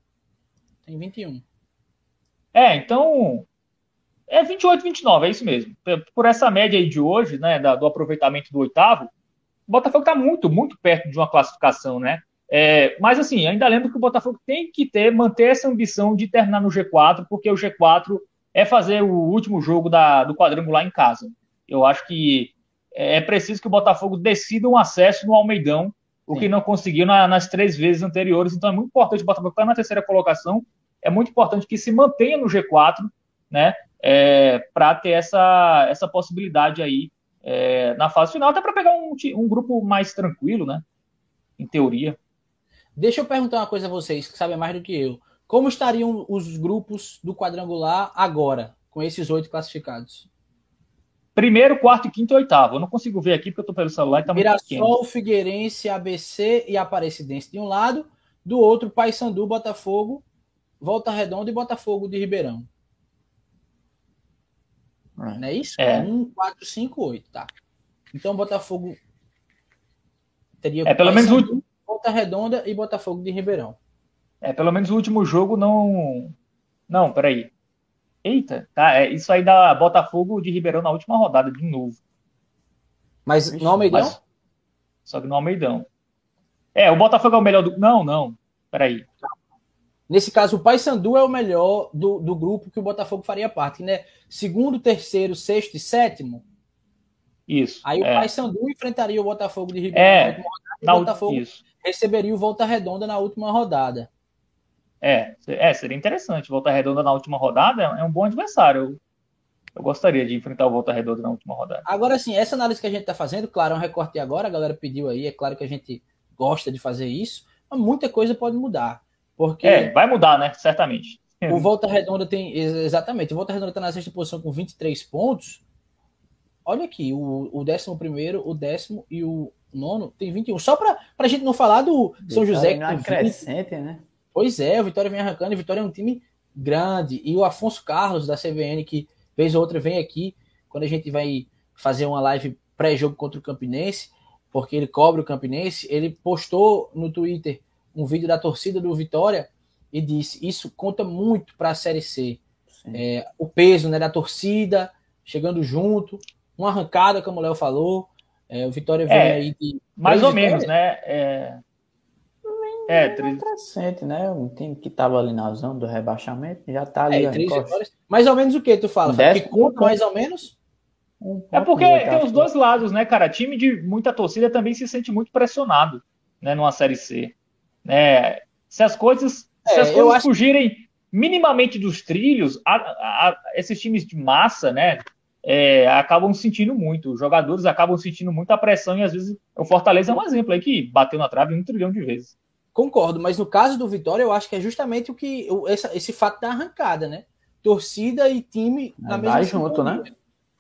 tem 21. É, então. É 28, 29, é isso mesmo. Por essa média aí de hoje, né, do aproveitamento do oitavo, Botafogo está muito, muito perto de uma classificação, né? É, mas assim, ainda lembro que o Botafogo tem que ter, manter essa ambição de terminar no G4, porque o G4 é, é fazer o último jogo da, do quadrangular em casa. Eu acho que é preciso que o Botafogo decida um acesso no Almeidão, o Sim. que não conseguiu na, nas três vezes anteriores. Então é muito importante o Botafogo estar na terceira colocação. É muito importante que se mantenha no G4, né? É, para ter essa, essa possibilidade aí é, na fase final, até para pegar um, um grupo mais tranquilo, né? Em teoria. Deixa eu perguntar uma coisa a vocês que sabem mais do que eu. Como estariam os grupos do quadrangular agora, com esses oito classificados? Primeiro, quarto, quinto e oitavo. Eu não consigo ver aqui porque eu estou pelo celular e tá Mirassol, Figueirense, ABC e Aparecidense de um lado, do outro, Paysandu, Botafogo, Volta Redonda e Botafogo de Ribeirão. É. Não é isso? É. 1, 4, 5, 8, tá. Então Botafogo teria. É, pelo menos o. Volta Redonda e Botafogo de Ribeirão. É, pelo menos o último jogo não. Não, peraí. Eita, tá. É, isso aí dá Botafogo de Ribeirão na última rodada, de novo. Mas Vixe, no Almeidão? Mas... Só que no Almeidão. É, o Botafogo é o melhor do. Não, não. Peraí. Nesse caso, o Paysandu é o melhor do, do grupo que o Botafogo faria parte, né? Segundo, terceiro, sexto e sétimo. Isso. Aí é. o Paysandu enfrentaria o Botafogo de Ribeirão é, na rodada, o Botafogo isso. receberia o Volta Redonda na última rodada. É, é, seria interessante. Volta Redonda na última rodada é um bom adversário. Eu, eu gostaria de enfrentar o Volta Redonda na última rodada. Agora, sim, essa análise que a gente está fazendo, claro, é um recorte agora, a galera pediu aí, é claro que a gente gosta de fazer isso, mas muita coisa pode mudar. Porque é, vai mudar, né? Certamente. O Volta Redonda tem. Exatamente, o Volta Redonda está na sexta posição com 23 pontos. Olha aqui, o, o décimo primeiro, o décimo e o nono tem 21. Só para a gente não falar do São José. Que tem crescente, 20... né? Pois é, o Vitória vem arrancando, o Vitória é um time grande. E o Afonso Carlos, da CBN, que vez ou outra vem aqui, quando a gente vai fazer uma live pré-jogo contra o Campinense, porque ele cobre o Campinense, ele postou no Twitter um vídeo da torcida do Vitória e disse: Isso conta muito para a Série C. É, o peso né, da torcida chegando junto, uma arrancada, como o Léo falou. É, o Vitória vem é, aí de. Mais ou menos, né? É, é, três... recente, né? Um time que estava ali na zona do rebaixamento já está ali. É, três mais ou menos o que tu fala? Que conta mais ou menos? Um é porque tem os dois lados, né, cara? Time de muita torcida também se sente muito pressionado, né, numa série C. É, se as coisas, é, se as coisas acho... fugirem minimamente dos trilhos, a, a, a, esses times de massa, né, é, acabam sentindo muito. Os jogadores acabam sentindo muita pressão e às vezes o Fortaleza é um exemplo aí que bateu na trave um trilhão de vezes. Concordo, mas no caso do Vitória, eu acho que é justamente o que esse, esse fato da arrancada, né? Torcida e time na é, mesma junto, né?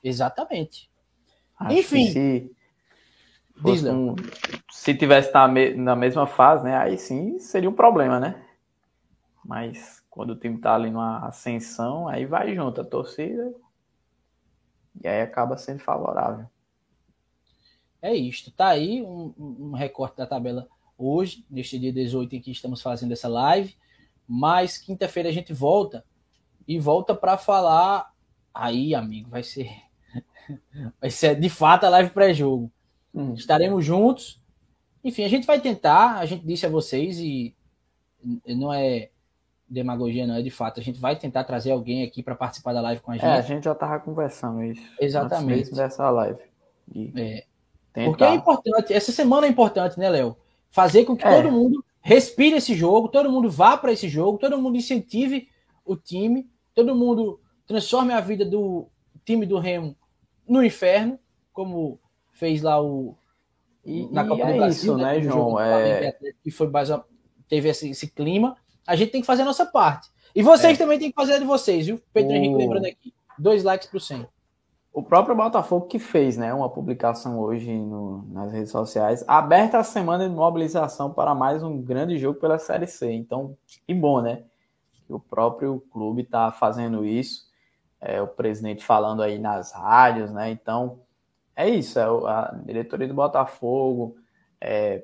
Exatamente. Acho Enfim. Se, um, se tivesse na, me, na mesma fase, né? Aí sim seria um problema, né? Mas quando o time tá ali numa ascensão, aí vai junto a torcida e aí acaba sendo favorável. É isto. Tá aí um, um recorte da tabela hoje, neste dia 18 em que estamos fazendo essa live. Mas quinta-feira a gente volta e volta para falar. Aí, amigo, vai ser. (laughs) Vai ser de fato a live pré-jogo. Hum. Estaremos juntos. Enfim, a gente vai tentar, a gente disse a vocês, e não é demagogia, não é de fato. A gente vai tentar trazer alguém aqui para participar da live com a gente. É, a gente já estava conversando isso. Exatamente. dessa live. é. Porque é importante, essa semana é importante, né, Léo? Fazer com que é. todo mundo respire esse jogo, todo mundo vá para esse jogo, todo mundo incentive o time, todo mundo transforme a vida do time do Remo no inferno, como fez lá o e, na Copa do é Brasil, isso, né, né João? É... Que foi teve esse, esse, clima. A gente tem que fazer a nossa parte. E vocês é. também têm que fazer a de vocês, viu? Pedro o... Henrique lembrando aqui. Dois likes por cento. O próprio Botafogo que fez, né, uma publicação hoje no, nas redes sociais, aberta a semana de mobilização para mais um grande jogo pela Série C. Então, que bom, né? Que o próprio clube está fazendo isso. É, o presidente falando aí nas rádios, né? Então, é isso, é a diretoria do Botafogo, é,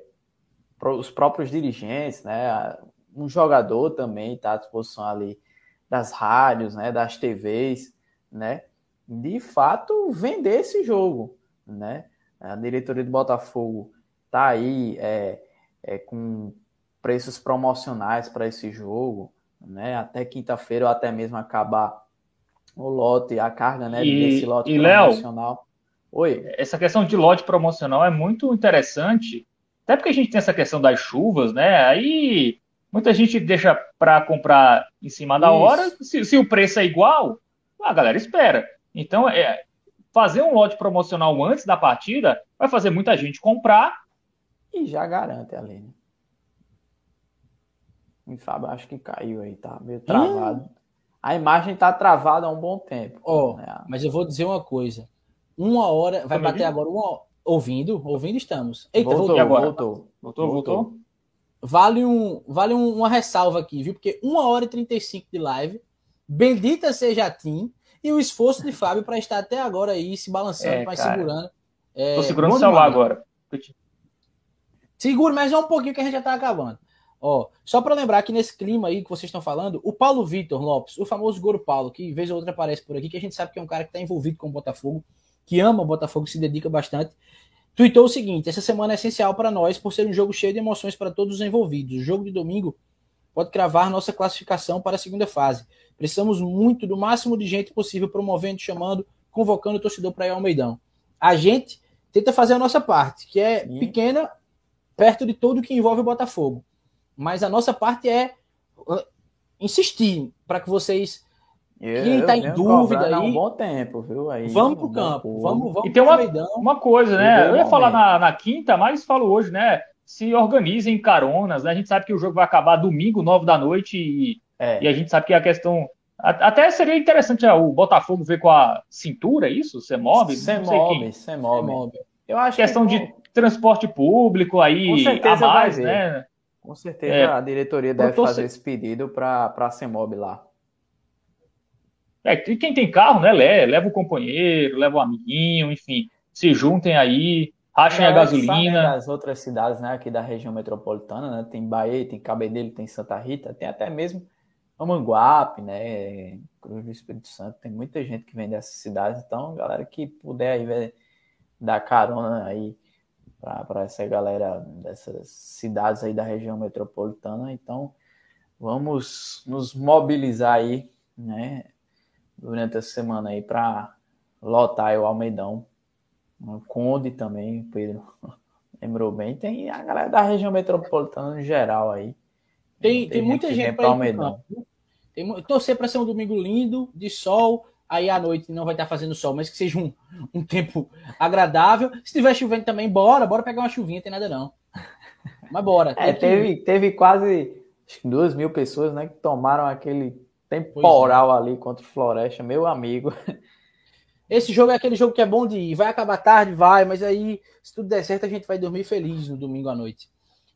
os próprios dirigentes, né? Um jogador também está à disposição ali das rádios, né? Das TVs, né? De fato vender esse jogo, né? A diretoria do Botafogo está aí é, é, com preços promocionais para esse jogo, né? Até quinta-feira ou até mesmo acabar o lote, a carga, né? E- desse lote e, Léo? Oi. essa questão de lote promocional é muito interessante, até porque a gente tem essa questão das chuvas, né? Aí muita gente deixa para comprar em cima da Isso. hora. Se, se o preço é igual, a galera espera. Então, é, fazer um lote promocional antes da partida vai fazer muita gente comprar. E já garante ali, né? E Fábio, acho que caiu aí, tá meio travado. A imagem tá travada há um bom tempo. Ó, né? mas eu vou dizer uma coisa. Uma hora, vai Tá bater agora uma ouvindo, ouvindo estamos. Eita, voltou, voltou. E agora? voltou, Voltou, voltou? Vale, um, vale um- uma ressalva aqui, viu? Porque uma hora e 35 de live. Bendita seja a Tim e o esforço de Fábio para estar até agora aí se balançando, É, mas cara. segurando. É, Tô segurando o celular agora. Segura, mas é um pouquinho que a gente já tá acabando. Ó, só para lembrar que nesse clima aí que vocês estão falando, o Paulo Vitor Lopes, o famoso Goro Paulo, que vez ou outra aparece por aqui, que a gente sabe que é um cara que está envolvido com o Botafogo, que ama o Botafogo, se dedica bastante, tweetou o seguinte: essa semana é essencial para nós por ser um jogo cheio de emoções para todos os envolvidos. O jogo de domingo pode cravar nossa classificação para a segunda fase. Precisamos muito do máximo de gente possível promovendo, chamando, convocando o torcedor para ir ao Meidão. A gente tenta fazer a nossa parte, que é Sim. pequena perto de tudo que envolve o Botafogo. Mas a nossa parte é uh, insistir para que vocês Eu, Quem tá em dúvida aí, um bom tempo, viu? Aí, vamos pro um campo, vamos, vamos E tem uma-. Uma coisa, né? Eu ia falar na, na quinta, mas falo hoje, né? Se organizem caronas, né? A gente sabe que o jogo vai acabar domingo, nove da noite, e, É, e a gente sabe que a questão. Até seria interessante ah, o Botafogo ver com a cintura, isso? Você move? sem Não sei quem. mob, sem mob. Mob. Eu acho Questão que de transporte público aí Com certeza a mais, vai né? com certeza É. a diretoria deve fazer se- esse pedido para a Semob lá. É, e quem tem carro, né? le- Leva o companheiro, leva o amiguinho, enfim. Se juntem aí, rachem a sabe, né, gasolina. das outras cidades, né, aqui da região metropolitana, né, tem Bahia, tem Cabedelo, tem Santa Rita, tem até mesmo Amanguape, né, Cruz do Espírito Santo, tem muita gente que vem dessas cidades, então, galera que puder aí dar carona aí para essa galera dessas cidades aí da região metropolitana, então vamos nos mobilizar aí, né, durante essa semana aí para lotar o Almeidão, o Conde também, o Pedro (laughs) lembrou bem. Tem a galera da região metropolitana no geral aí. Tem, tem muita que gente vem para campo. viu? Tem, torcer para ser um domingo lindo, de sol, aí à noite não vai estar fazendo sol, mas que seja um, um tempo agradável. Se tiver chovendo também, bora, bora pegar uma chuvinha, tem nada não. Mas bora. É, tem que- teve, teve quase duas mil pessoas né, que tomaram aquele é. temporal ali contra o Floresta, meu amigo. (laughs) Esse jogo é aquele jogo que é bom de ir. Vai acabar tarde, vai, mas aí, se tudo der certo, a gente vai dormir feliz no domingo à noite.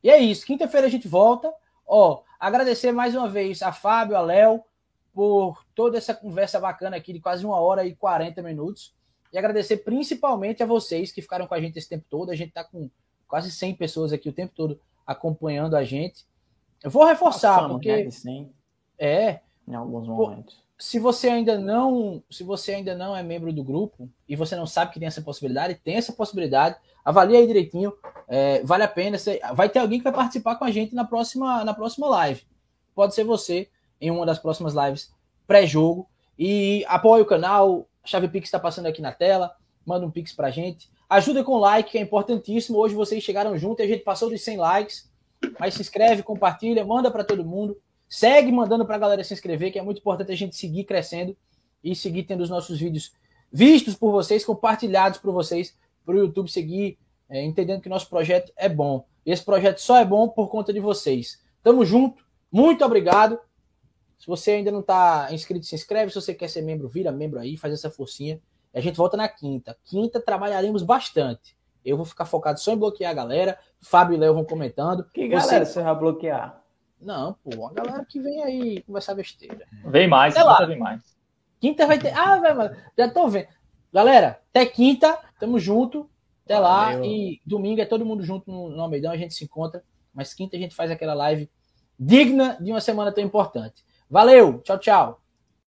E é isso. Quinta-feira a gente volta. Ó, agradecer mais uma vez a Fábio, a Léo, por toda essa conversa bacana aqui de quase uma hora e 40 minutos. E agradecer principalmente a vocês que ficaram com a gente esse tempo todo. A gente tá com quase 100 pessoas aqui o tempo todo acompanhando a gente. Eu vou reforçar, Passamos, porque né, de 100 é, em alguns momentos. se você ainda não, se você ainda não é membro do grupo e você não sabe que tem essa possibilidade, tem essa possibilidade, avalie aí direitinho, é, vale a pena. Você- vai ter alguém que vai participar com a gente na próxima, na próxima live. Pode ser você em uma das próximas lives pré-jogo e apoie o canal. A chave Pix está passando aqui na tela. Manda um Pix pra gente. Ajuda com o like, que é importantíssimo. Hoje vocês chegaram junto e a gente passou dos 100 likes. Mas se inscreve, compartilha, manda para todo mundo. Segue mandando para a galera se inscrever, que é muito importante a gente seguir crescendo e seguir tendo os nossos vídeos vistos por vocês, compartilhados por vocês, para o YouTube seguir, é, entendendo que nosso projeto é bom. E esse projeto só é bom por conta de vocês. Tamo junto, muito obrigado. Se você ainda não está inscrito, se inscreve. Se você quer ser membro, vira membro aí, faz essa forcinha. E a gente volta na quinta. Quinta trabalharemos bastante. Eu vou ficar focado só em bloquear a galera. Fábio e Léo vão comentando. Que Você- galera você vai bloquear? Não, pô, a galera que vem aí conversar besteira. Vem mais, Sei lá. quinta vem mais. Quinta vai ter. Ah, velho, mano, já tô vendo. Galera, até quinta, tamo junto. Até lá. E domingo é todo mundo junto no, no Almeidão, a gente se encontra. Mas quinta a gente faz aquela live digna de uma semana tão importante. Valeu, tchau, tchau.